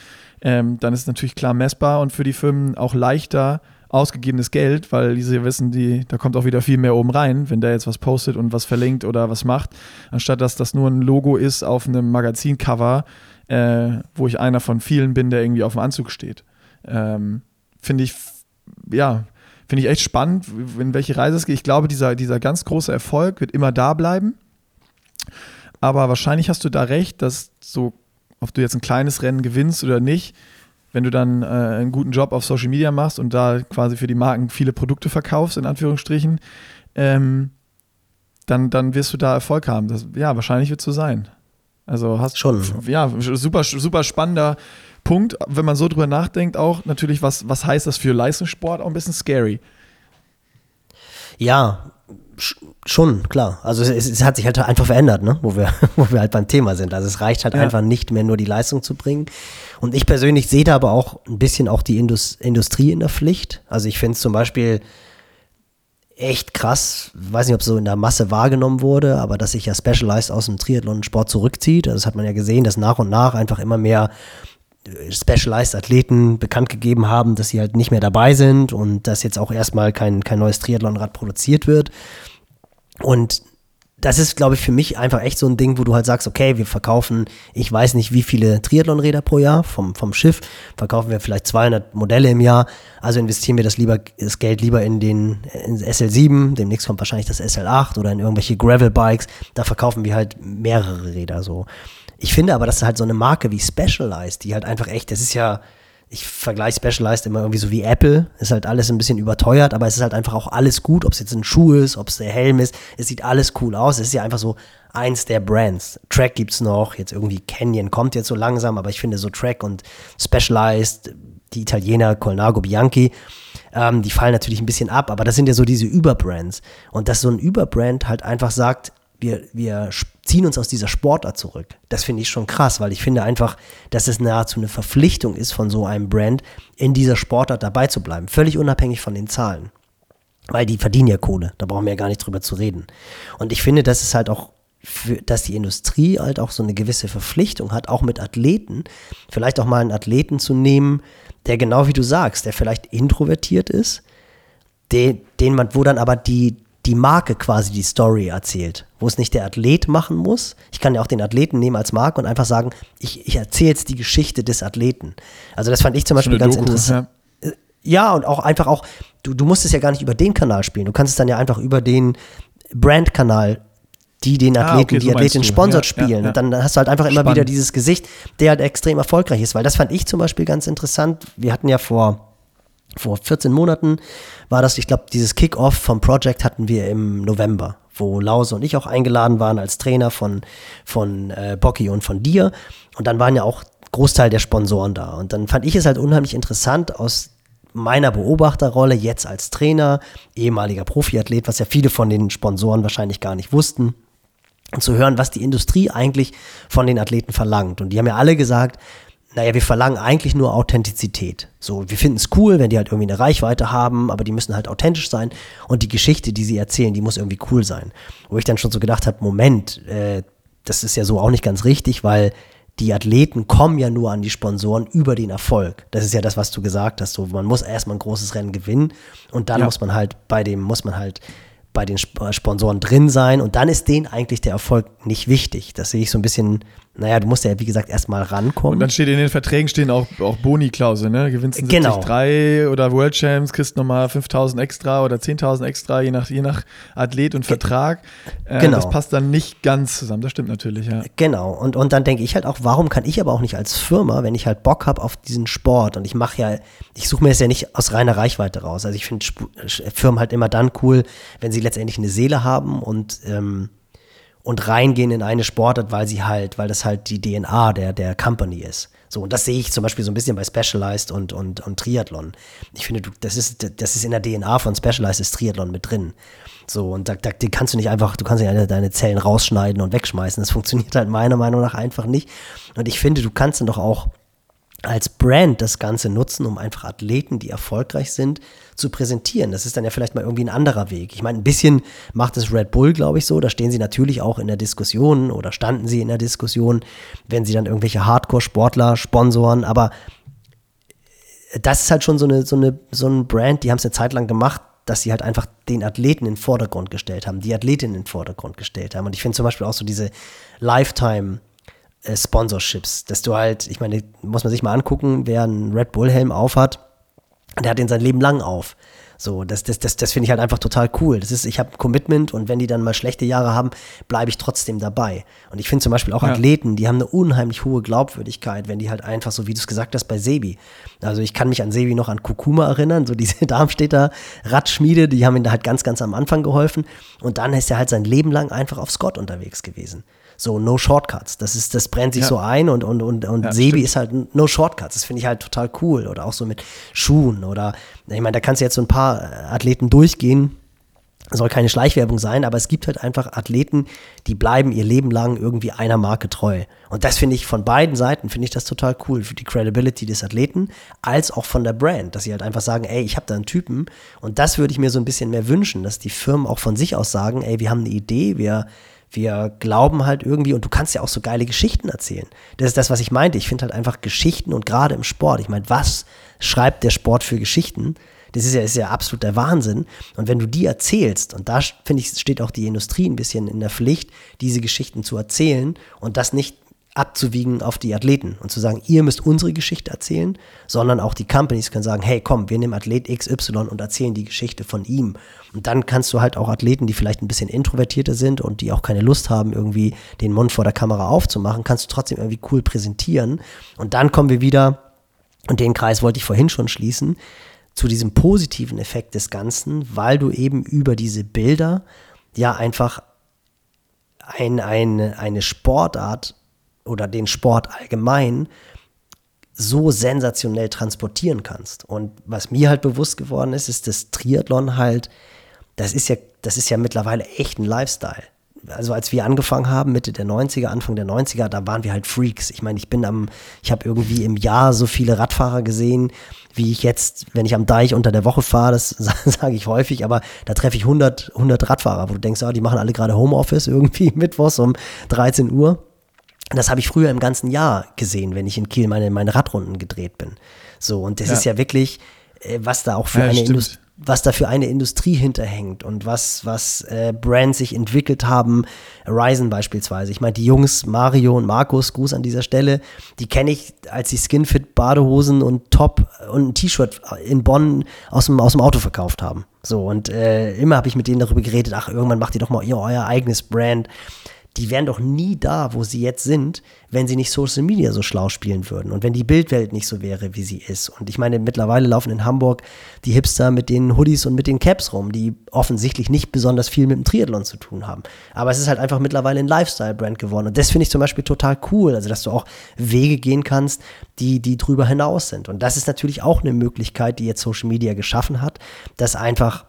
ähm, dann ist es natürlich klar messbar und für die Firmen auch leichter ausgegebenes Geld, weil diese wissen, die, da kommt auch wieder viel mehr oben rein, wenn der jetzt was postet und was verlinkt oder was macht, anstatt dass das nur ein Logo ist auf einem Magazincover, äh, wo ich einer von vielen bin, der irgendwie auf dem Anzug steht. Ähm, finde ich, ja, finde ich echt spannend, in welche Reise es geht. Ich glaube, dieser, dieser ganz große Erfolg wird immer da bleiben. Aber wahrscheinlich hast du da recht, dass so, ob du jetzt ein kleines Rennen gewinnst oder nicht, wenn du dann äh, einen guten Job auf Social Media machst und da quasi für die Marken viele Produkte verkaufst, in Anführungsstrichen, ähm, dann, dann wirst du da Erfolg haben. Das, ja, wahrscheinlich wird es so sein. Also hast schon. Ja, super, super spannender Punkt, wenn man so drüber nachdenkt, auch natürlich, was, was heißt das für Leistungssport? Auch ein bisschen scary. Ja, schon, klar. Also es, es, hat sich halt einfach verändert, ne? wo, wir, *laughs* wo wir halt beim Thema sind. Also es reicht halt ja. einfach nicht mehr nur die Leistung zu bringen. Und ich persönlich sehe da aber auch ein bisschen auch die Indus Industrie in der Pflicht. Also ich finde es zum Beispiel echt krass, weiß nicht, ob es so in der Masse wahrgenommen wurde, aber dass sich ja Specialized aus dem Triathlon-Sport zurückzieht. Also das hat man ja gesehen, dass nach und nach einfach immer mehr Specialized-Athleten bekannt gegeben haben, dass sie halt nicht mehr dabei sind und dass jetzt auch erstmal kein, kein neues Triathlonrad produziert wird. Und das ist, glaube ich, für mich einfach echt so ein Ding, wo du halt sagst, okay, wir verkaufen, ich weiß nicht, wie viele Triathlonräder pro Jahr vom, vom Schiff, verkaufen wir vielleicht 200 Modelle im Jahr, also investieren wir das lieber, das Geld lieber in den in SL7, demnächst kommt wahrscheinlich das SL8 oder in irgendwelche Gravel-Bikes, da verkaufen wir halt mehrere Räder so. Ich finde aber, dass halt so eine Marke wie Specialized, die halt einfach echt, das ist ja, ich vergleiche Specialized immer irgendwie so wie Apple, ist halt alles ein bisschen überteuert, aber es ist halt einfach auch alles gut, ob es jetzt ein Schuh ist, ob es der Helm ist, es sieht alles cool aus, es ist ja einfach so eins der Brands. Track gibt's noch, jetzt irgendwie Canyon kommt jetzt so langsam, aber ich finde so Track und Specialized, die Italiener Colnago Bianchi, ähm, die fallen natürlich ein bisschen ab, aber das sind ja so diese Überbrands. Und dass so ein Überbrand halt einfach sagt, wir, wir ziehen uns aus dieser Sportart zurück. Das finde ich schon krass, weil ich finde einfach, dass es nahezu eine Verpflichtung ist von so einem Brand, in dieser Sportart dabei zu bleiben. Völlig unabhängig von den Zahlen. Weil die verdienen ja Kohle. Da brauchen wir ja gar nicht drüber zu reden. Und ich finde, dass es halt auch für, dass die Industrie halt auch so eine gewisse Verpflichtung hat, auch mit Athleten, vielleicht auch mal einen Athleten zu nehmen, der genau wie du sagst, der vielleicht introvertiert ist, den, den man, wo dann aber die, die Marke quasi die Story erzählt wo es nicht der Athlet machen muss. Ich kann ja auch den Athleten nehmen als Marke und einfach sagen, ich, ich erzähle jetzt die Geschichte des Athleten. Also das fand ich zum Beispiel ganz interessant. Ja. Äh, ja, und auch einfach auch, du, du musst es ja gar nicht über den Kanal spielen. Du kannst es dann ja einfach über den Brand-Kanal die den Athleten, ah, okay, die so Athletin sponsert ja, spielen. Ja. Und dann hast du halt einfach immer Spannend. wieder dieses Gesicht, der halt extrem erfolgreich ist. Weil das fand ich zum Beispiel ganz interessant. Wir hatten ja vor, vor 14 Monaten, war das, ich glaube, dieses Kick-Off vom Project hatten wir im November wo Lause und ich auch eingeladen waren als Trainer von, von äh, Bocky und von dir. Und dann waren ja auch Großteil der Sponsoren da. Und dann fand ich es halt unheimlich interessant aus meiner Beobachterrolle jetzt als Trainer, ehemaliger Profiathlet, was ja viele von den Sponsoren wahrscheinlich gar nicht wussten, zu hören, was die Industrie eigentlich von den Athleten verlangt. Und die haben ja alle gesagt, naja, wir verlangen eigentlich nur Authentizität. So, wir finden es cool, wenn die halt irgendwie eine Reichweite haben, aber die müssen halt authentisch sein und die Geschichte, die sie erzählen, die muss irgendwie cool sein. Wo ich dann schon so gedacht habe, Moment, äh, das ist ja so auch nicht ganz richtig, weil die Athleten kommen ja nur an die Sponsoren über den Erfolg. Das ist ja das, was du gesagt hast. So, man muss erstmal ein großes Rennen gewinnen und dann ja. muss man halt bei dem, muss man halt bei den Sponsoren drin sein und dann ist denen eigentlich der Erfolg nicht wichtig. Das sehe ich so ein bisschen naja, du musst ja, wie gesagt, erstmal rankommen. Und dann steht in den Verträgen stehen auch, auch Boni-Klauseln, ne? Gewinnst du genau. 73 oder World Champs, kriegst nochmal 5000 extra oder 10.000 extra, je nach, je nach Athlet und Vertrag. Äh, genau. Das passt dann nicht ganz zusammen, das stimmt natürlich, ja. Genau, und, und dann denke ich halt auch, warum kann ich aber auch nicht als Firma, wenn ich halt Bock habe auf diesen Sport und ich mache ja, ich suche mir das ja nicht aus reiner Reichweite raus. Also ich finde Firmen halt immer dann cool, wenn sie letztendlich eine Seele haben und ähm, und reingehen in eine Sportart, weil sie halt, weil das halt die DNA der, der Company ist. So, und das sehe ich zum Beispiel so ein bisschen bei Specialized und, und, und Triathlon. Ich finde, du, das ist, das ist in der DNA von Specialized ist Triathlon mit drin. So, und da, da die kannst du nicht einfach, du kannst nicht deine Zellen rausschneiden und wegschmeißen. Das *laughs* funktioniert halt meiner Meinung nach einfach nicht. Und ich finde, du kannst dann doch auch als Brand das Ganze nutzen, um einfach Athleten, die erfolgreich sind, zu präsentieren. Das ist dann ja vielleicht mal irgendwie ein anderer Weg. Ich meine, ein bisschen macht es Red Bull, glaube ich, so. Da stehen sie natürlich auch in der Diskussion oder standen sie in der Diskussion, wenn sie dann irgendwelche Hardcore-Sportler sponsoren. Aber das ist halt schon so eine, so eine, so ein Brand, die haben es eine Zeit lang gemacht, dass sie halt einfach den Athleten in den Vordergrund gestellt haben, die Athletin in den Vordergrund gestellt haben. Und ich finde zum Beispiel auch so diese Lifetime- äh, Sponsorships, dass du halt, ich meine, muss man sich mal angucken, wer einen Red Bull Helm aufhat, der hat den sein Leben lang auf. So, das, das, das, das finde ich halt einfach total cool. Das ist, ich habe ein Commitment und wenn die dann mal schlechte Jahre haben, bleibe ich trotzdem dabei. Und ich finde zum Beispiel auch ja. Athleten, die haben eine unheimlich hohe Glaubwürdigkeit, wenn die halt einfach so, wie du es gesagt hast, bei Sebi. Also ich kann mich an Sebi noch an Kurkuma erinnern, so diese *laughs* Darmstädter Radschmiede, die haben ihm da halt ganz, ganz am Anfang geholfen. Und dann ist er halt sein Leben lang einfach auf Scott unterwegs gewesen. So, no shortcuts. Das ist, das brennt sich ja. so ein und, und, und, und ja, Sebi stimmt. ist halt no shortcuts. Das finde ich halt total cool. Oder auch so mit Schuhen oder, ich meine, da kannst du jetzt so ein paar Athleten durchgehen. Soll keine Schleichwerbung sein, aber es gibt halt einfach Athleten, die bleiben ihr Leben lang irgendwie einer Marke treu. Und das finde ich von beiden Seiten, finde ich das total cool für die Credibility des Athleten, als auch von der Brand, dass sie halt einfach sagen, ey, ich habe da einen Typen. Und das würde ich mir so ein bisschen mehr wünschen, dass die Firmen auch von sich aus sagen, ey, wir haben eine Idee, wir, wir glauben halt irgendwie, und du kannst ja auch so geile Geschichten erzählen. Das ist das, was ich meinte. Ich finde halt einfach Geschichten und gerade im Sport. Ich meine, was schreibt der Sport für Geschichten? Das ist ja, ist ja absolut der Wahnsinn. Und wenn du die erzählst, und da finde ich, steht auch die Industrie ein bisschen in der Pflicht, diese Geschichten zu erzählen und das nicht abzuwiegen auf die Athleten und zu sagen, ihr müsst unsere Geschichte erzählen, sondern auch die Companies können sagen, hey, komm, wir nehmen Athlet XY und erzählen die Geschichte von ihm. Und dann kannst du halt auch Athleten, die vielleicht ein bisschen introvertierter sind und die auch keine Lust haben, irgendwie den Mund vor der Kamera aufzumachen, kannst du trotzdem irgendwie cool präsentieren. Und dann kommen wir wieder, und den Kreis wollte ich vorhin schon schließen, zu diesem positiven Effekt des Ganzen, weil du eben über diese Bilder ja einfach ein, ein, eine Sportart oder den Sport allgemein so sensationell transportieren kannst. Und was mir halt bewusst geworden ist, ist, dass Triathlon halt, das ist ja, das ist ja mittlerweile echt ein Lifestyle. Also als wir angefangen haben, Mitte der 90er, Anfang der 90er, da waren wir halt Freaks. Ich meine, ich bin am, ich habe irgendwie im Jahr so viele Radfahrer gesehen, wie ich jetzt, wenn ich am Deich unter der Woche fahre, das *laughs* sage ich häufig, aber da treffe ich 100, 100 Radfahrer, wo du denkst, ah, die machen alle gerade Homeoffice irgendwie *laughs* mittwochs um 13 Uhr. Das habe ich früher im ganzen Jahr gesehen, wenn ich in Kiel meine, meine Radrunden gedreht bin. So, und das ja. ist ja wirklich, äh, was da auch für ja, eine Industrie was da für eine Industrie hinterhängt und was, was äh, Brands sich entwickelt haben. Ryzen beispielsweise. Ich meine, die Jungs Mario und Markus, Gruß an dieser Stelle, die kenne ich, als sie Skinfit Badehosen und Top und ein T-Shirt in Bonn aus dem, aus dem Auto verkauft haben. So, und äh, immer habe ich mit denen darüber geredet, ach, irgendwann macht ihr doch mal ihr euer eigenes Brand die wären doch nie da, wo sie jetzt sind, wenn sie nicht Social Media so schlau spielen würden und wenn die Bildwelt nicht so wäre, wie sie ist. Und ich meine, mittlerweile laufen in Hamburg die Hipster mit den Hoodies und mit den Caps rum, die offensichtlich nicht besonders viel mit dem Triathlon zu tun haben. Aber es ist halt einfach mittlerweile ein Lifestyle-Brand geworden. Und das finde ich zum Beispiel total cool. Also, dass du auch Wege gehen kannst, die, die drüber hinaus sind. Und das ist natürlich auch eine Möglichkeit, die jetzt Social Media geschaffen hat, dass einfach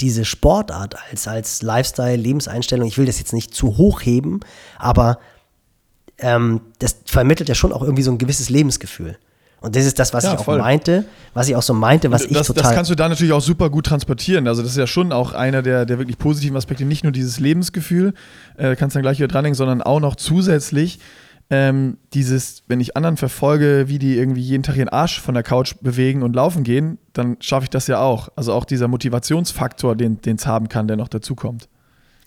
diese Sportart als, als Lifestyle, Lebenseinstellung, ich will das jetzt nicht zu hoch heben, aber ähm, das vermittelt ja schon auch irgendwie so ein gewisses Lebensgefühl. Und das ist das, was ja, ich auch voll. meinte, was ich auch so meinte, was das, ich total. Das kannst du da natürlich auch super gut transportieren. Also, das ist ja schon auch einer der, der wirklich positiven Aspekte. Nicht nur dieses Lebensgefühl, äh, kannst dann gleich wieder dranhängen, sondern auch noch zusätzlich ähm, dieses, wenn ich anderen verfolge, wie die irgendwie jeden Tag ihren Arsch von der Couch bewegen und laufen gehen, dann schaffe ich das ja auch. Also auch dieser Motivationsfaktor, den es haben kann, der noch dazukommt.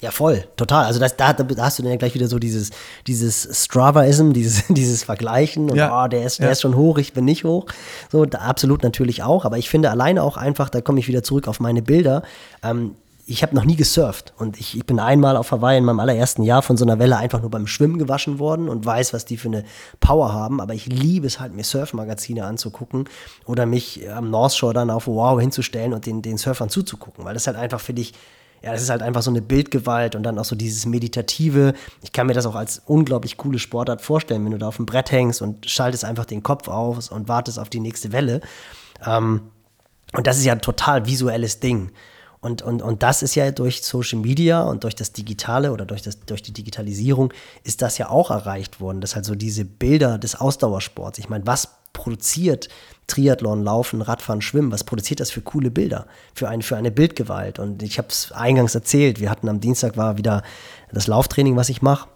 Ja, voll, total. Also das, da, da, hast du dann ja gleich wieder so dieses, dieses Stravaism, dieses, *laughs* dieses Vergleichen und ja. oh, der, ist, der ja. ist schon hoch, ich bin nicht hoch. So, da, absolut natürlich auch. Aber ich finde alleine auch einfach, da komme ich wieder zurück auf meine Bilder, ähm, ich habe noch nie gesurft und ich, ich, bin einmal auf Hawaii in meinem allerersten Jahr von so einer Welle einfach nur beim Schwimmen gewaschen worden und weiß, was die für eine Power haben. Aber ich liebe es halt, mir Surfmagazine anzugucken oder mich am North Shore dann auf Wow hinzustellen und den, den Surfern zuzugucken, weil das halt einfach für dich, ja, das ist halt einfach so eine Bildgewalt und dann auch so dieses Meditative. Ich kann mir das auch als unglaublich coole Sportart vorstellen, wenn du da auf dem Brett hängst und schaltest einfach den Kopf aus und wartest auf die nächste Welle. Ähm, und das ist ja ein total visuelles Ding. Und, und, und das ist ja durch Social Media und durch das Digitale oder durch, das, durch die Digitalisierung ist das ja auch erreicht worden. dass halt so diese Bilder des Ausdauersports. Ich meine, was produziert Triathlon, Laufen, Radfahren, Schwimmen, was produziert das für coole Bilder, für eine, für eine Bildgewalt? Und ich habe es eingangs erzählt, wir hatten am Dienstag war wieder das Lauftraining, was ich mache.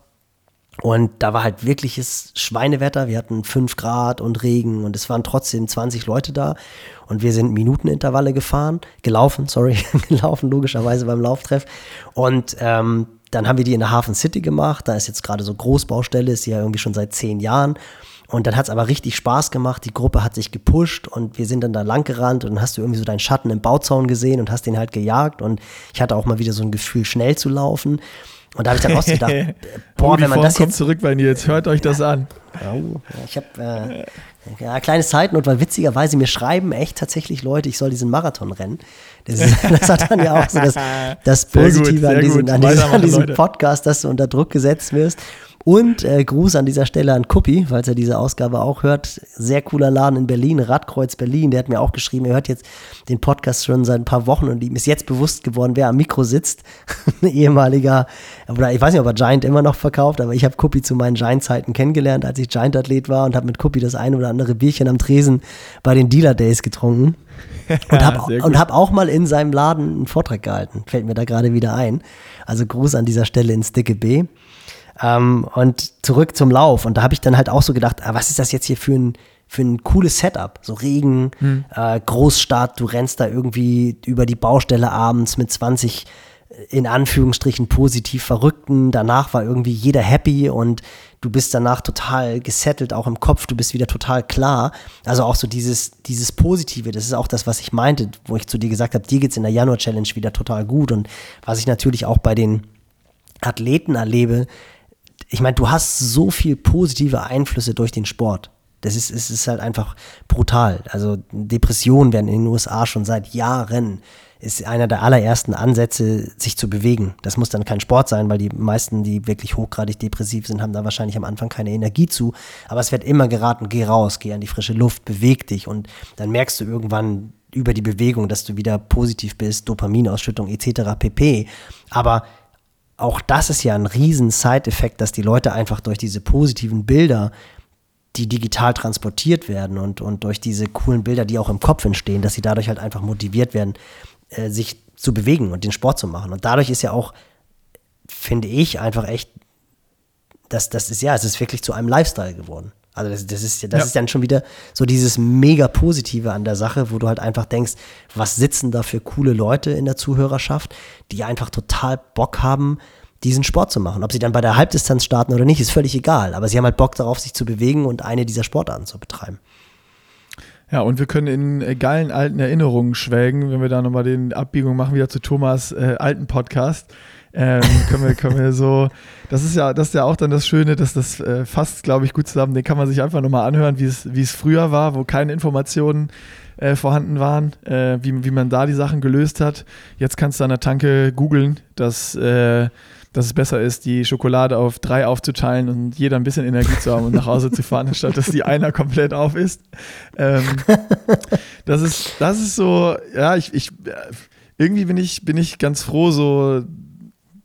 Und da war halt wirkliches Schweinewetter. Wir hatten 5 Grad und Regen und es waren trotzdem 20 Leute da. Und wir sind Minutenintervalle gefahren, gelaufen, sorry, *laughs* gelaufen logischerweise beim Lauftreff. Und ähm, dann haben wir die in der Hafen City gemacht. Da ist jetzt gerade so Großbaustelle, ist ja irgendwie schon seit zehn Jahren. Und dann hat es aber richtig Spaß gemacht. Die Gruppe hat sich gepusht und wir sind dann da lang gerannt und dann hast du irgendwie so deinen Schatten im Bauzaun gesehen und hast den halt gejagt. Und ich hatte auch mal wieder so ein Gefühl, schnell zu laufen. Und da habe ich dann auch so gedacht, *laughs* boah, wenn man das jetzt zurück bei Nils, hört euch das an. *laughs* Ich habe äh, ja, kleine Zeitnot, weil witzigerweise mir schreiben echt tatsächlich Leute, ich soll diesen Marathon rennen. Das, ist, *laughs* das hat dann ja auch so das, das Positive gut, an, diesem, an, diesem, an diesem Podcast, dass du unter Druck gesetzt wirst. Und äh, Gruß an dieser Stelle an Kuppi, falls er diese Ausgabe auch hört. Sehr cooler Laden in Berlin, Radkreuz Berlin. Der hat mir auch geschrieben, er hört jetzt den Podcast schon seit ein paar Wochen und ihm ist jetzt bewusst geworden, wer am Mikro sitzt. *laughs* ein ehemaliger, oder ich weiß nicht, ob er Giant immer noch verkauft, aber ich habe Kuppi zu meinen Giant-Zeiten kennengelernt, als ich Giant-Athlet war und habe mit Kuppi das eine oder andere Bierchen am Tresen bei den Dealer Days getrunken. *laughs* Und habe hab auch mal in seinem Laden einen Vortrag gehalten. Fällt mir da gerade wieder ein. Also Gruß an dieser Stelle ins Dicke B. Ähm, und zurück zum Lauf. Und da habe ich dann halt auch so gedacht, ah, was ist das jetzt hier für ein, für ein cooles Setup? So Regen, hm. äh, Großstadt, du rennst da irgendwie über die Baustelle abends mit 20 äh, in Anführungsstrichen positiv Verrückten. Danach war irgendwie jeder happy und du bist danach total gesettelt, auch im Kopf, du bist wieder total klar. Also auch so dieses, dieses Positive, das ist auch das, was ich meinte, wo ich zu dir gesagt habe, dir geht es in der Januar-Challenge wieder total gut. Und was ich natürlich auch bei den Athleten erlebe, ich meine, du hast so viel positive Einflüsse durch den Sport. Das ist, es ist halt einfach brutal. Also Depressionen werden in den USA schon seit Jahren ist einer der allerersten Ansätze, sich zu bewegen. Das muss dann kein Sport sein, weil die meisten, die wirklich hochgradig depressiv sind, haben da wahrscheinlich am Anfang keine Energie zu. Aber es wird immer geraten, geh raus, geh an die frische Luft, beweg dich und dann merkst du irgendwann über die Bewegung, dass du wieder positiv bist, Dopaminausschüttung etc. pp. Aber auch das ist ja ein riesen Side-Effekt, dass die Leute einfach durch diese positiven Bilder, die digital transportiert werden und, und durch diese coolen Bilder, die auch im Kopf entstehen, dass sie dadurch halt einfach motiviert werden, äh, sich zu bewegen und den Sport zu machen. Und dadurch ist ja auch, finde ich, einfach echt, das, das ist ja, es ist wirklich zu einem Lifestyle geworden. Also das, das ist das ja. ist dann schon wieder so dieses mega Positive an der Sache, wo du halt einfach denkst, was sitzen da für coole Leute in der Zuhörerschaft, die einfach total Bock haben, diesen Sport zu machen. Ob sie dann bei der Halbdistanz starten oder nicht, ist völlig egal. Aber sie haben halt Bock darauf, sich zu bewegen und eine dieser Sportarten zu betreiben. Ja, und wir können in geilen alten Erinnerungen schwelgen, wenn wir da nochmal den Abbiegung machen, wieder zu Thomas äh, alten Podcast. Ähm, können, wir, können wir so, das ist ja, das ist ja auch dann das Schöne, dass das äh, fasst, glaube ich, gut zusammen. Den kann man sich einfach nochmal anhören, wie es, wie es früher war, wo keine Informationen äh, vorhanden waren, äh, wie, wie man da die Sachen gelöst hat. Jetzt kannst du an der Tanke googeln, dass äh, dass es besser ist, die Schokolade auf drei aufzuteilen und jeder ein bisschen Energie zu haben und nach Hause zu fahren, anstatt dass die einer komplett auf ist. Ähm, das ist. Das ist so, ja, ich, ich irgendwie bin ich, bin ich ganz froh, so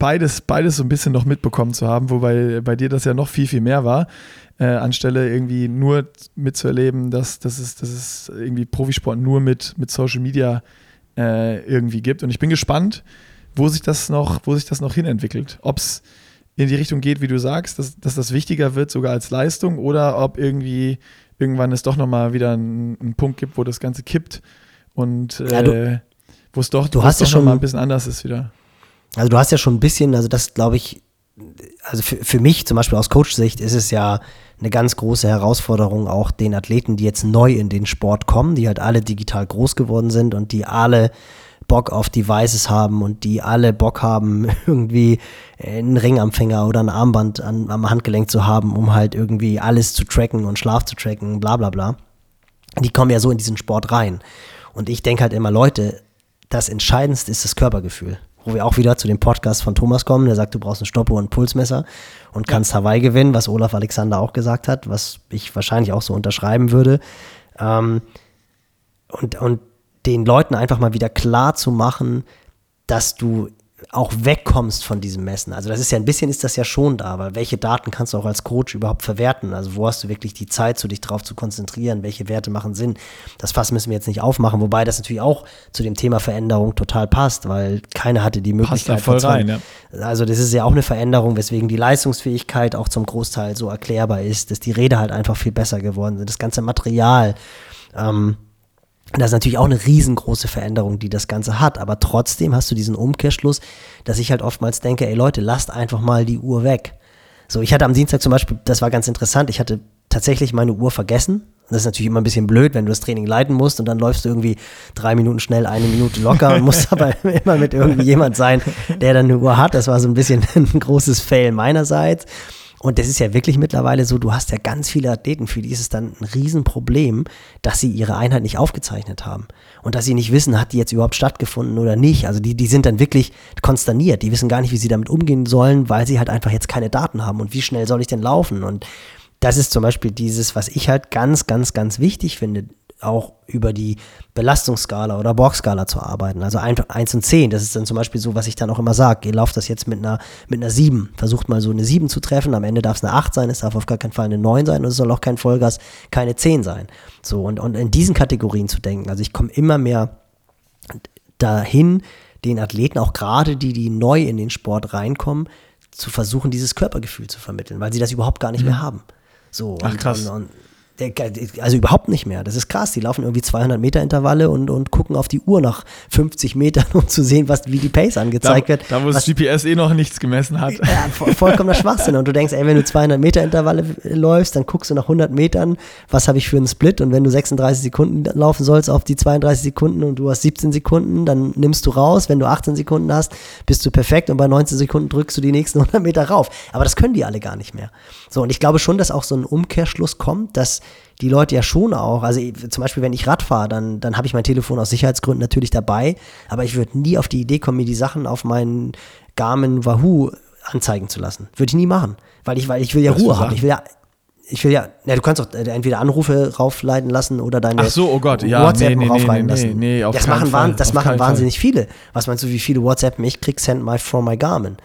beides, beides so ein bisschen noch mitbekommen zu haben, wobei bei dir das ja noch viel, viel mehr war. Äh, anstelle irgendwie nur mitzuerleben, dass, dass, es, dass es irgendwie Profisport nur mit, mit Social Media äh, irgendwie gibt. Und ich bin gespannt, wo sich das noch, wo sich das noch hinentwickelt. Ob es in die Richtung geht, wie du sagst, dass, dass das wichtiger wird sogar als Leistung oder ob irgendwie irgendwann es doch nochmal wieder einen, Punkt gibt, wo das Ganze kippt und ja, äh, wo es doch, du hast ja schon mal ein bisschen anders ist wieder. Also du hast ja schon ein bisschen, also das glaube ich, also für, für mich zum Beispiel aus Coach-Sicht ist es ja eine ganz große Herausforderung, auch den Athleten, die jetzt neu in den Sport kommen, die halt alle digital groß geworden sind und die alle Bock auf Devices haben und die alle Bock haben, *laughs* irgendwie einen Ring am Finger oder ein Armband an, am Handgelenk zu haben, um halt irgendwie alles zu tracken und Schlaf zu tracken, bla bla bla. Die kommen ja so in diesen Sport rein. Und ich denke halt immer, Leute, das Entscheidendste ist das Körpergefühl. Wo wir auch wieder zu dem Podcast von Thomas kommen, der sagt, du brauchst eine Stoppuhr und ein Pulsmesser und kannst Hawaii gewinnen, was Olaf Alexander auch gesagt hat, was ich wahrscheinlich auch so unterschreiben würde. Ähm, und, und den Leuten einfach mal wieder klar zu machen, dass du auch wegkommst von diesem Messen. Also das ist ja ein bisschen ist das ja schon da, weil welche Daten kannst du auch als Coach überhaupt verwerten? Also wo hast du wirklich die Zeit, so dich drauf zu konzentrieren? Welche Werte machen Sinn? Das Fass müssen wir jetzt nicht aufmachen, wobei das natürlich auch zu dem Thema Veränderung total passt, weil keiner hatte die Möglichkeit. Passt da voll rein, ja. Also das ist ja auch eine Veränderung, weswegen die Leistungsfähigkeit auch zum Großteil so erklärbar ist, dass die Räder halt einfach viel besser geworden sind, das ganze Material. Ähm, das ist natürlich auch eine riesengroße Veränderung, die das Ganze hat. Aber trotzdem hast du diesen Umkehrschluss, dass ich halt oftmals denke, ey Leute, lasst einfach mal die Uhr weg. So, ich hatte am Dienstag zum Beispiel, das war ganz interessant, ich hatte tatsächlich meine Uhr vergessen. Das ist natürlich immer ein bisschen blöd, wenn du das Training leiten musst und dann läufst du irgendwie drei Minuten schnell, eine Minute locker und musst *laughs* aber immer mit irgendwie jemand sein, der dann eine Uhr hat. Das war so ein bisschen *laughs* ein großes Fail meinerseits. Und das ist ja wirklich mittlerweile so, du hast ja ganz viele Athleten, für die ist es dann ein Riesenproblem, dass sie ihre Einheit nicht aufgezeichnet haben. Und dass sie nicht wissen, hat die jetzt überhaupt stattgefunden oder nicht. Also die, die sind dann wirklich konsterniert. Die wissen gar nicht, wie sie damit umgehen sollen, weil sie halt einfach jetzt keine Daten haben. Und wie schnell soll ich denn laufen? Und das ist zum Beispiel dieses, was ich halt ganz, ganz, ganz wichtig finde auch über die Belastungsskala oder Borg-Skala zu arbeiten. Also 1 und 10, das ist dann zum Beispiel so, was ich dann auch immer sage. Ihr lauft das jetzt mit einer, mit einer 7. Versucht mal so eine 7 zu treffen. Am Ende darf es eine 8 sein, es darf auf gar keinen Fall eine 9 sein und es soll auch kein Vollgas, keine 10 sein. So, und, und in diesen Kategorien zu denken. Also ich komme immer mehr dahin, den Athleten, auch gerade die, die neu in den Sport reinkommen, zu versuchen, dieses Körpergefühl zu vermitteln, weil sie das überhaupt gar nicht mhm. mehr haben. So, Ach, krass. Und, und, also überhaupt nicht mehr. Das ist krass. Die laufen irgendwie 200 Meter Intervalle und, und gucken auf die Uhr nach 50 Metern, *laughs* um zu sehen, was, wie die Pace angezeigt da, wird. Da, wo das GPS eh noch nichts gemessen hat. Ja, vollkommener Schwachsinn. Und du denkst, ey, wenn du 200 Meter Intervalle läufst, dann guckst du nach 100 Metern, was habe ich für einen Split? Und wenn du 36 Sekunden laufen sollst auf die 32 Sekunden und du hast 17 Sekunden, dann nimmst du raus. Wenn du 18 Sekunden hast, bist du perfekt und bei 19 Sekunden drückst du die nächsten 100 Meter rauf. Aber das können die alle gar nicht mehr. So, und ich glaube schon, dass auch so ein Umkehrschluss kommt, dass die Leute ja schon auch, also zum Beispiel, wenn ich Rad fahre, dann, dann habe ich mein Telefon aus Sicherheitsgründen natürlich dabei, aber ich würde nie auf die Idee kommen, mir die Sachen auf meinen Garmin Wahoo anzeigen zu lassen. Würde ich nie machen, weil ich, weil ich will ja Was Ruhe haben. Ich will ja, ich will ja, ja, du kannst auch äh, entweder Anrufe raufleiten lassen oder deine Ach so, oh Gott, ja, WhatsApp nee, nee, raufleiten nee, lassen. Nee, das machen, Fall, das machen wahnsinnig Fall. viele. Was meinst du, wie viele WhatsApp ich krieg send my from my Garmin?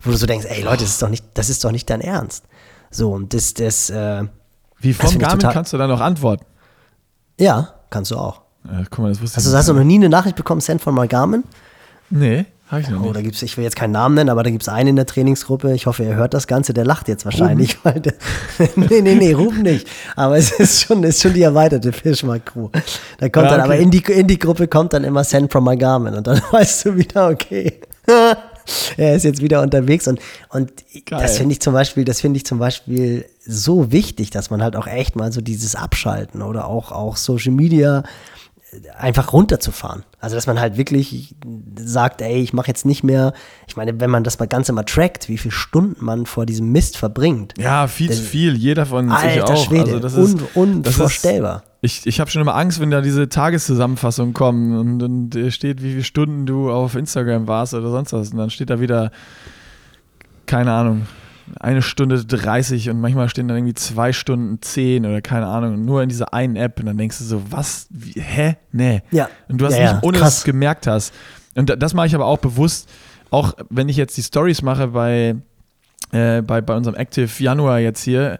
Wo du so denkst, ey Leute, das ist doch nicht, das ist doch nicht dein Ernst. So, und das, das, äh, Wie vom Garmin kannst du da noch antworten? Ja, kannst du auch. Ja, guck mal, das wusste also, hast du noch nie eine Nachricht bekommen, send von my Garmin? Nee, Hab ich noch Oh, da gibt's, ich will jetzt keinen Namen nennen, aber da gibt es einen in der Trainingsgruppe. Ich hoffe, er hört das Ganze. Der lacht jetzt wahrscheinlich. Weil der, *laughs* nee, nee, nee, Ruben nicht. Aber es ist schon, ist schon die erweiterte Fischmark-Crew. Da kommt Ja, dann, aber okay. in die, in die Gruppe kommt dann immer Send from my Garmin. Und dann *laughs* weißt du wieder, okay. *laughs* *laughs* er ist jetzt wieder unterwegs. Und, und Geil. das finde ich zum Beispiel, das finde ich zum Beispiel so wichtig, dass man halt auch echt mal so dieses Abschalten oder auch, auch Social Media einfach runterzufahren. Also dass man halt wirklich sagt, ey, ich mache jetzt nicht mehr, ich meine, wenn man das mal Ganze mal trackt, wie viele Stunden man vor diesem Mist verbringt. Ja, viel zu viel. Jeder von sich Alter auch. Schwede, also das ist, un, das ist- unvorstellbar. Ich, ich habe schon immer Angst, wenn da diese Tageszusammenfassungen kommen und, und steht, wie viele Stunden du auf Instagram warst oder sonst was. Und dann steht da wieder, keine Ahnung, eine Stunde 30 und manchmal stehen dann irgendwie zwei Stunden 10 oder keine Ahnung, nur in dieser einen App. Und dann denkst du so, was? Wie, hä? Nee. Ja. Und du hast Ja, ja, nicht, ohne krass. dass du es gemerkt hast. Und da- das mache ich aber auch bewusst, auch wenn ich jetzt die Stories mache bei, äh, bei, bei unserem Active Januar jetzt hier,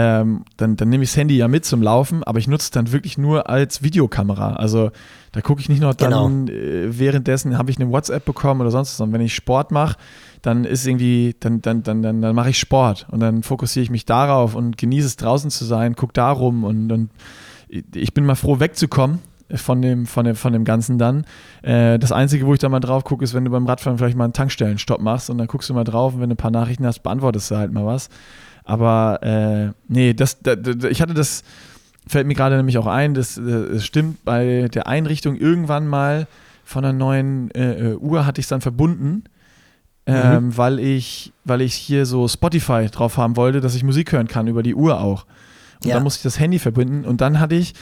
ähm, dann, dann nehme ich das Handy ja mit zum Laufen, aber ich nutze es dann wirklich nur als Videokamera. Also da gucke ich nicht noch dann, äh, währenddessen habe ich eine WhatsApp bekommen oder sonst was, sondern wenn ich Sport mache, dann ist irgendwie, dann, dann, dann, dann, dann mache ich Sport und dann fokussiere ich mich darauf und genieße es draußen zu sein, gucke da rum und, und ich bin mal froh wegzukommen von dem, von dem, von dem Ganzen dann. Äh, das Einzige, wo ich da mal drauf gucke, ist, wenn du beim Radfahren vielleicht mal einen Tankstellenstopp machst und dann guckst du mal drauf und wenn du ein paar Nachrichten hast, beantwortest du halt mal was. Aber äh, nee, das, da, da, ich hatte das, fällt mir gerade nämlich auch ein, das, äh, es stimmt, bei der Einrichtung irgendwann mal von einer neuen äh, äh, Uhr hatte ich es dann verbunden, ähm, weil, ich, weil ich hier so Spotify drauf haben wollte, dass ich Musik hören kann über die Uhr auch. Und Ja. dann musste ich das Handy verbinden und dann hatte ich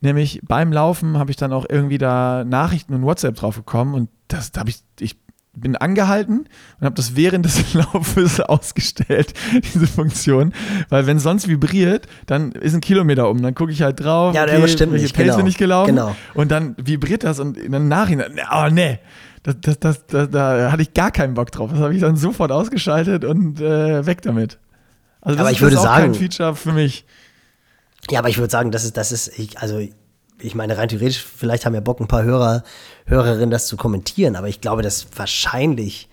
nämlich beim Laufen habe ich dann auch irgendwie da Nachrichten und WhatsApp drauf bekommen und das da habe ich ich bin angehalten und habe das während des *laughs* Laufes ausgestellt, diese Funktion, weil wenn sonst vibriert, dann ist ein Kilometer um, dann gucke ich halt drauf, Ja, stimmt welche nicht, Pace genau. bin ich gelaufen Genau. und dann vibriert das und dann Nachhinein, oh nee, das, das, das, das, da hatte ich gar keinen Bock drauf. Das habe ich dann sofort ausgeschaltet und äh, weg damit. Also das Aber ist ich würde auch kein sagen- Feature für mich. Ja, aber ich würde sagen, das ist, das ist, ich, also ich meine, rein theoretisch, vielleicht haben ja Bock ein paar Hörer, Hörerinnen das zu kommentieren, aber ich glaube, dass wahrscheinlich,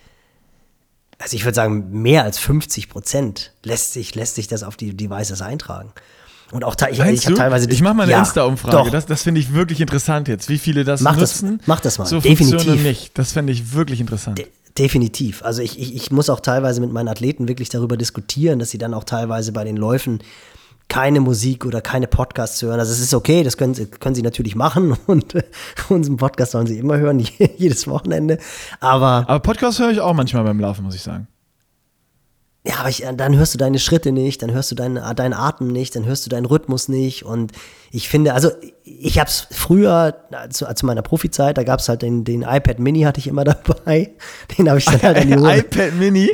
also ich würde sagen, mehr als 50 Prozent lässt sich, lässt sich das auf die Devices eintragen. Und auch ich, ich habe teilweise ich mache mal eine ja, Insta-Umfrage. Das, das finde ich wirklich interessant jetzt, wie viele das Mach das- nutzen. mach das mal, So definitiv. nicht. Das fände ich wirklich interessant. De definitiv. Also ich, ich, ich muss auch teilweise mit meinen Athleten wirklich darüber diskutieren, dass sie dann auch teilweise bei den Läufen keine Musik oder keine Podcasts hören. Also es ist okay, das können, sie- können sie natürlich machen *laughs* und äh, unseren Podcast sollen sie immer hören, *laughs* jedes Wochenende. Aber Aber Podcast höre ich auch manchmal beim Laufen, muss ich sagen. Ja, aber ich, äh, dann hörst du deine Schritte nicht, dann hörst du deinen, deinen Atem nicht, dann hörst du deinen Rhythmus nicht. Und ich finde, also ich habe es früher, zu, zu meiner Profizeit, da gab es halt den, den iPad Mini, hatte ich immer *laughs* dabei. Den habe ich dann halt an die Hose, *laughs* iPad Mini.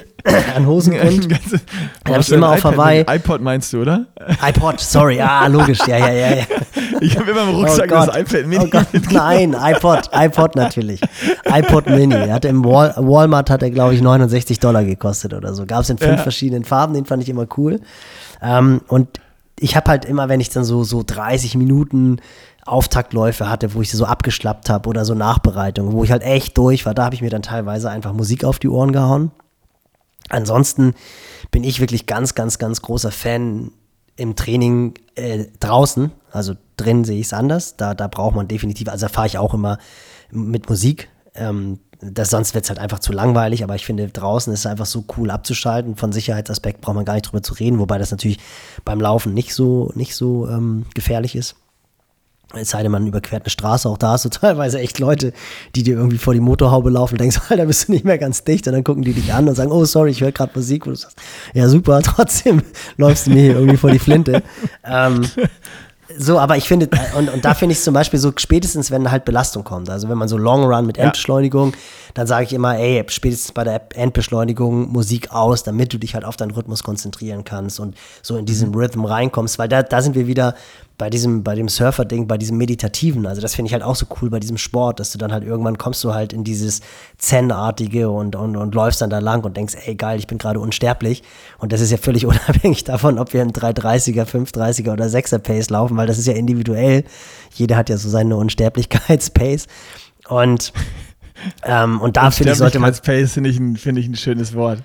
an Hosengrund. *laughs* Ganze- hab Was ich immer auf Hawaii. IPod meinst du, oder? iPod, sorry, ah, logisch, ja, ja, ja. ja. Ich habe immer im Rucksack oh das iPad Mini. Oh Gott, nein, iPod, iPod natürlich. iPod Mini. Er hat im Wal Walmart hat er, glaube ich, 69 Dollar gekostet oder so. Gab es in fünf Ja. verschiedenen Farben, den fand ich immer cool. Ähm, und ich habe halt immer, wenn ich dann so, so 30 Minuten Auftaktläufe hatte, wo ich sie so abgeschlappt habe oder so Nachbereitung, wo ich halt echt durch war, da habe ich mir dann teilweise einfach Musik auf die Ohren gehauen. Ansonsten bin ich wirklich ganz, ganz, ganz großer Fan im Training äh, draußen. Also drin sehe ich es anders. Da, da braucht man definitiv, also da fahre ich auch immer mit Musik. Ähm, das, sonst wird es halt einfach zu langweilig, aber ich finde, draußen ist es einfach so cool abzuschalten. Von Sicherheitsaspekt braucht man gar nicht drüber zu reden, wobei das natürlich beim Laufen nicht so, nicht so ähm, gefährlich ist. Es sei denn, man überquert eine Straße, auch da hast du *laughs* teilweise echt Leute, die dir irgendwie vor die Motorhaube laufen und denkst, *laughs* Alter, bist du nicht mehr ganz dicht und dann gucken die dich an und sagen, oh, sorry, ich höre gerade Musik. Und du sagst, ja, super, *laughs* trotzdem läufst du mir hier irgendwie vor die Flinte. ähm, so, aber ich finde, und, und da finde ich es zum Beispiel so, spätestens wenn halt Belastung kommt, also wenn man so Long Run mit Ja. Endbeschleunigung, dann sage ich immer, ey, spätestens bei der Endbeschleunigung Musik aus, damit du dich halt auf deinen Rhythmus konzentrieren kannst und so in diesen Rhythm reinkommst, weil da, da sind wir wieder bei diesem, bei dem Surfer-Ding, bei diesem Meditativen, also das finde ich halt auch so cool bei diesem Sport, dass du dann halt irgendwann kommst du halt in dieses Zen-artige und, und, und läufst dann da lang und denkst, ey geil, ich bin gerade unsterblich und das ist ja völlig *laughs* unabhängig davon, ob wir im 330er, 530er oder 6er Pace laufen, weil das ist ja individuell, jeder hat ja so seine Unsterblichkeitspace und Ähm, und da finde ich, sollte man. Pace finde ich, ein, find ich ein schönes Wort.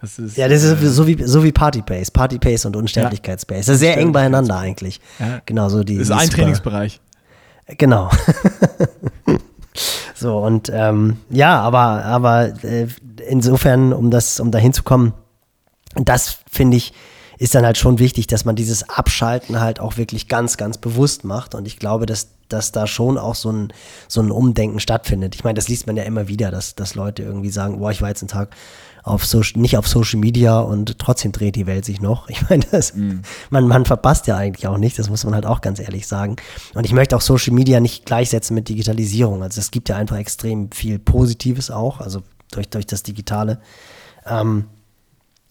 Das ist, ja, das ist äh, so wie, so wie Party Pace. Party Pace und Unsterblichkeitspace. Das ist sehr eng beieinander eigentlich. Ja. Genau, so die. Das ist ein super, Trainingsbereich. Genau. *laughs* so, und ähm, ja, aber, aber äh, insofern, um das, um da hinzukommen, das finde ich, ist dann halt schon wichtig, dass man dieses Abschalten halt auch wirklich ganz, ganz bewusst macht. Und ich glaube, dass, dass da schon auch so ein, so ein Umdenken stattfindet. Ich meine, das liest man ja immer wieder, dass, dass Leute irgendwie sagen, boah, ich war jetzt einen Tag auf Social, nicht auf Social Media und trotzdem dreht die Welt sich noch. *laughs* Ich meine, das, mm. man, man verpasst ja eigentlich auch nicht, das muss man halt auch ganz ehrlich sagen. Und ich möchte auch Social Media nicht gleichsetzen mit Digitalisierung. Also es gibt ja einfach extrem viel Positives auch, also durch, durch das Digitale. Ähm,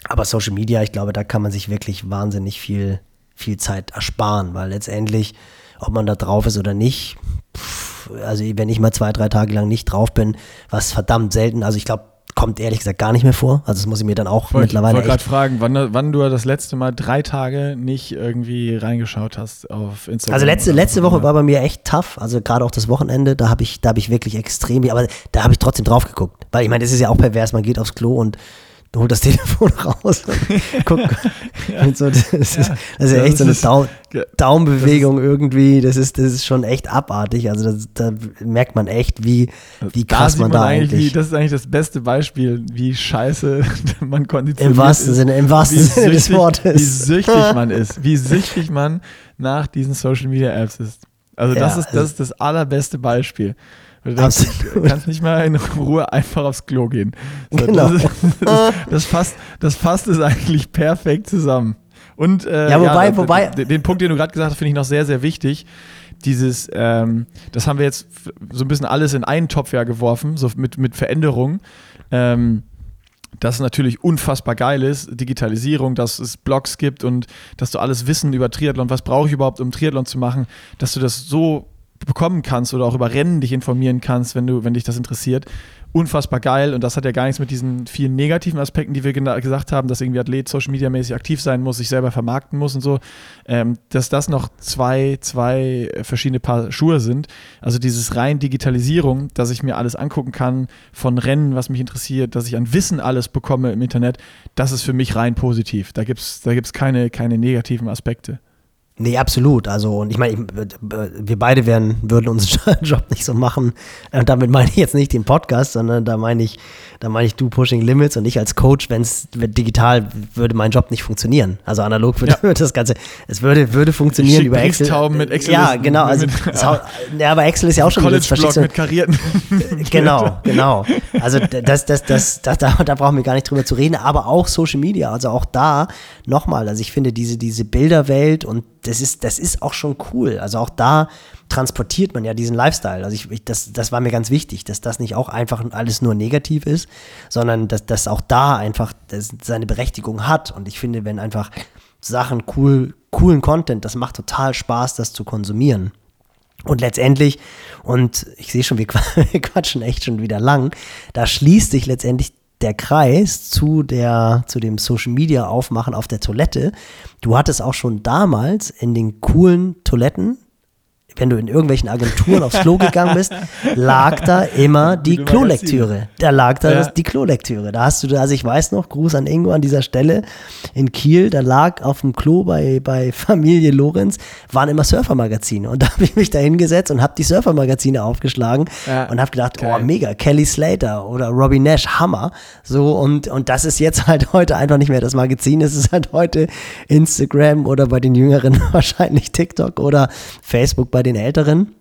aber Social Media, ich glaube, da kann man sich wirklich wahnsinnig viel, viel Zeit ersparen, weil letztendlich, ob man da drauf ist oder nicht, pff, also wenn ich mal zwei, drei Tage lang nicht drauf bin, was verdammt selten, also ich glaube, kommt ehrlich gesagt gar nicht mehr vor. Also das muss ich mir dann auch Wollt, mittlerweile. Ich wollte gerade fragen, wann, wann, du das letzte Mal drei Tage nicht irgendwie reingeschaut hast auf Instagram. Also letzte, letzte Woche war bei mir echt tough. Also gerade auch das Wochenende, da habe ich, da ich wirklich extrem, aber da habe ich trotzdem drauf geguckt. Weil ich meine, das ist ja auch pervers, man geht aufs Klo und holt das Telefon *laughs* raus und *laughs* guckt. ja. und so, das, ja. ist, das ist ja echt so eine Dau Daumenbewegung irgendwie. Das ist, das ist schon echt abartig. Also das, da merkt man echt, wie, wie krass man, man, da eigentlich. eigentlich wie, das ist eigentlich das beste Beispiel, wie scheiße *laughs* man konditioniert Im wahrsten ist, Sinne, im wahrsten Sinne des Wortes. Wie süchtig man ist. Wie süchtig man nach diesen Social Media Apps ist. Also das, ja, ist, das ist das allerbeste Beispiel. Du denkst, kannst nicht mal in Ruhe einfach aufs Klo gehen. So, genau. Das, *laughs* das, das, fasst, das fasst es eigentlich perfekt zusammen. Und äh, ja, wobei, ja, wobei. Den Punkt, den du gerade gesagt hast, finde ich noch sehr, sehr wichtig. Dieses, ähm, das haben wir jetzt so ein bisschen alles in einen Topf ja geworfen, so mit, mit Veränderungen. Ähm, das natürlich unfassbar geil ist, Digitalisierung, dass es Blogs gibt und dass du alles Wissen über Triathlon, was brauche ich überhaupt, um Triathlon zu machen, dass du das so bekommen kannst oder auch über Rennen dich informieren kannst, wenn du, wenn dich das interessiert. Unfassbar geil und das hat ja gar nichts mit diesen vielen negativen Aspekten, die wir gesagt haben, dass irgendwie Athlet Social Media mäßig aktiv sein muss, sich selber vermarkten muss und so, ähm, dass das noch zwei, zwei verschiedene Paar Schuhe sind. Also dieses rein Digitalisierung, dass ich mir alles angucken kann von Rennen, was mich interessiert, dass ich an Wissen alles bekomme im Internet, das ist für mich rein positiv. Da gibt es da gibt's keine, keine negativen Aspekte. Nee, absolut. Also, und ich meine, wir beide werden, würden unseren *laughs* Job nicht so machen. Und damit meine ich jetzt nicht den Podcast, sondern da meine ich, da meine ich du Pushing Limits und ich als Coach, wenn es digital würde mein Job nicht funktionieren. Also analog würde ja. *laughs* das Ganze, es würde, würde funktionieren über Excel. mit Excel. Ja, genau. Also, mit, ja. ja. aber Excel ist ja auch schon College-Blog mit karierten. *laughs* genau, genau. Also das, das, das, das, da, da brauchen wir gar nicht drüber zu reden, aber auch Social Media. Also auch da nochmal, also ich finde diese, diese Bilderwelt und das ist, das ist auch schon cool. Also auch da transportiert man ja diesen Lifestyle. Also ich, ich, das, das war mir ganz wichtig, dass das nicht auch einfach alles nur negativ ist, sondern dass das auch da einfach seine Berechtigung hat. Und ich finde, wenn einfach Sachen cool, coolen Content, das macht total Spaß, das zu konsumieren. Und letztendlich, und ich sehe schon, wir *laughs* quatschen echt schon wieder lang, da schließt sich letztendlich der Kreis zu, der, zu dem Social Media Aufmachen auf der Toilette. Du hattest auch schon damals in den coolen Toiletten wenn du in irgendwelchen Agenturen aufs Klo gegangen bist, lag da immer die Klolektüre. Da lag da ja. die Klolektüre. Da hast du, also ich weiß noch, Gruß an Ingo an dieser Stelle in Kiel, da lag auf dem Klo bei, bei *laughs* Familie Lorenz, waren immer Surfermagazine. Und da habe ich mich da hingesetzt und habe die Surfermagazine aufgeschlagen ja. und habe gedacht, okay. oh mega, Kelly Slater oder Robbie Nash, Hammer. So, und, und das ist jetzt halt *laughs* heute einfach nicht mehr das Magazin, es ist halt heute Instagram oder bei den Jüngeren *laughs* wahrscheinlich TikTok oder Facebook bei den Älteren.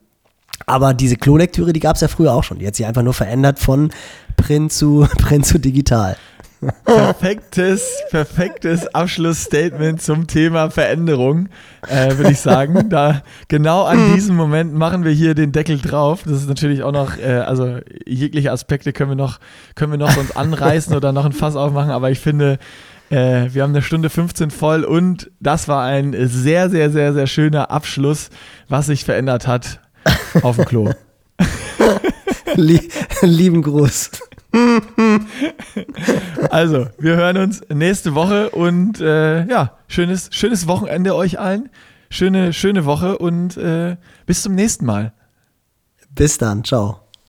Aber diese Klolektüre, die gab es ja früher auch schon. Die hat sich einfach nur verändert von Print zu, *laughs* Print zu digital. Perfektes, perfektes Abschlussstatement zum Thema Veränderung, äh, würde ich sagen. Da genau an diesem Moment machen wir hier den Deckel drauf. Das ist natürlich auch noch, äh, also jegliche Aspekte können wir noch, können wir noch sonst anreißen oder noch ein Fass aufmachen, aber ich finde, äh, wir haben eine Stunde 15 voll und das war ein sehr, sehr, sehr, sehr schöner Abschluss, was sich verändert hat auf dem Klo. *laughs* *laughs* lieben Gruß. also, wir hören uns nächste Woche und äh, ja, schönes, schönes Wochenende euch allen. Schöne, schöne Woche und äh, bis zum nächsten Mal. Bis dann, ciao.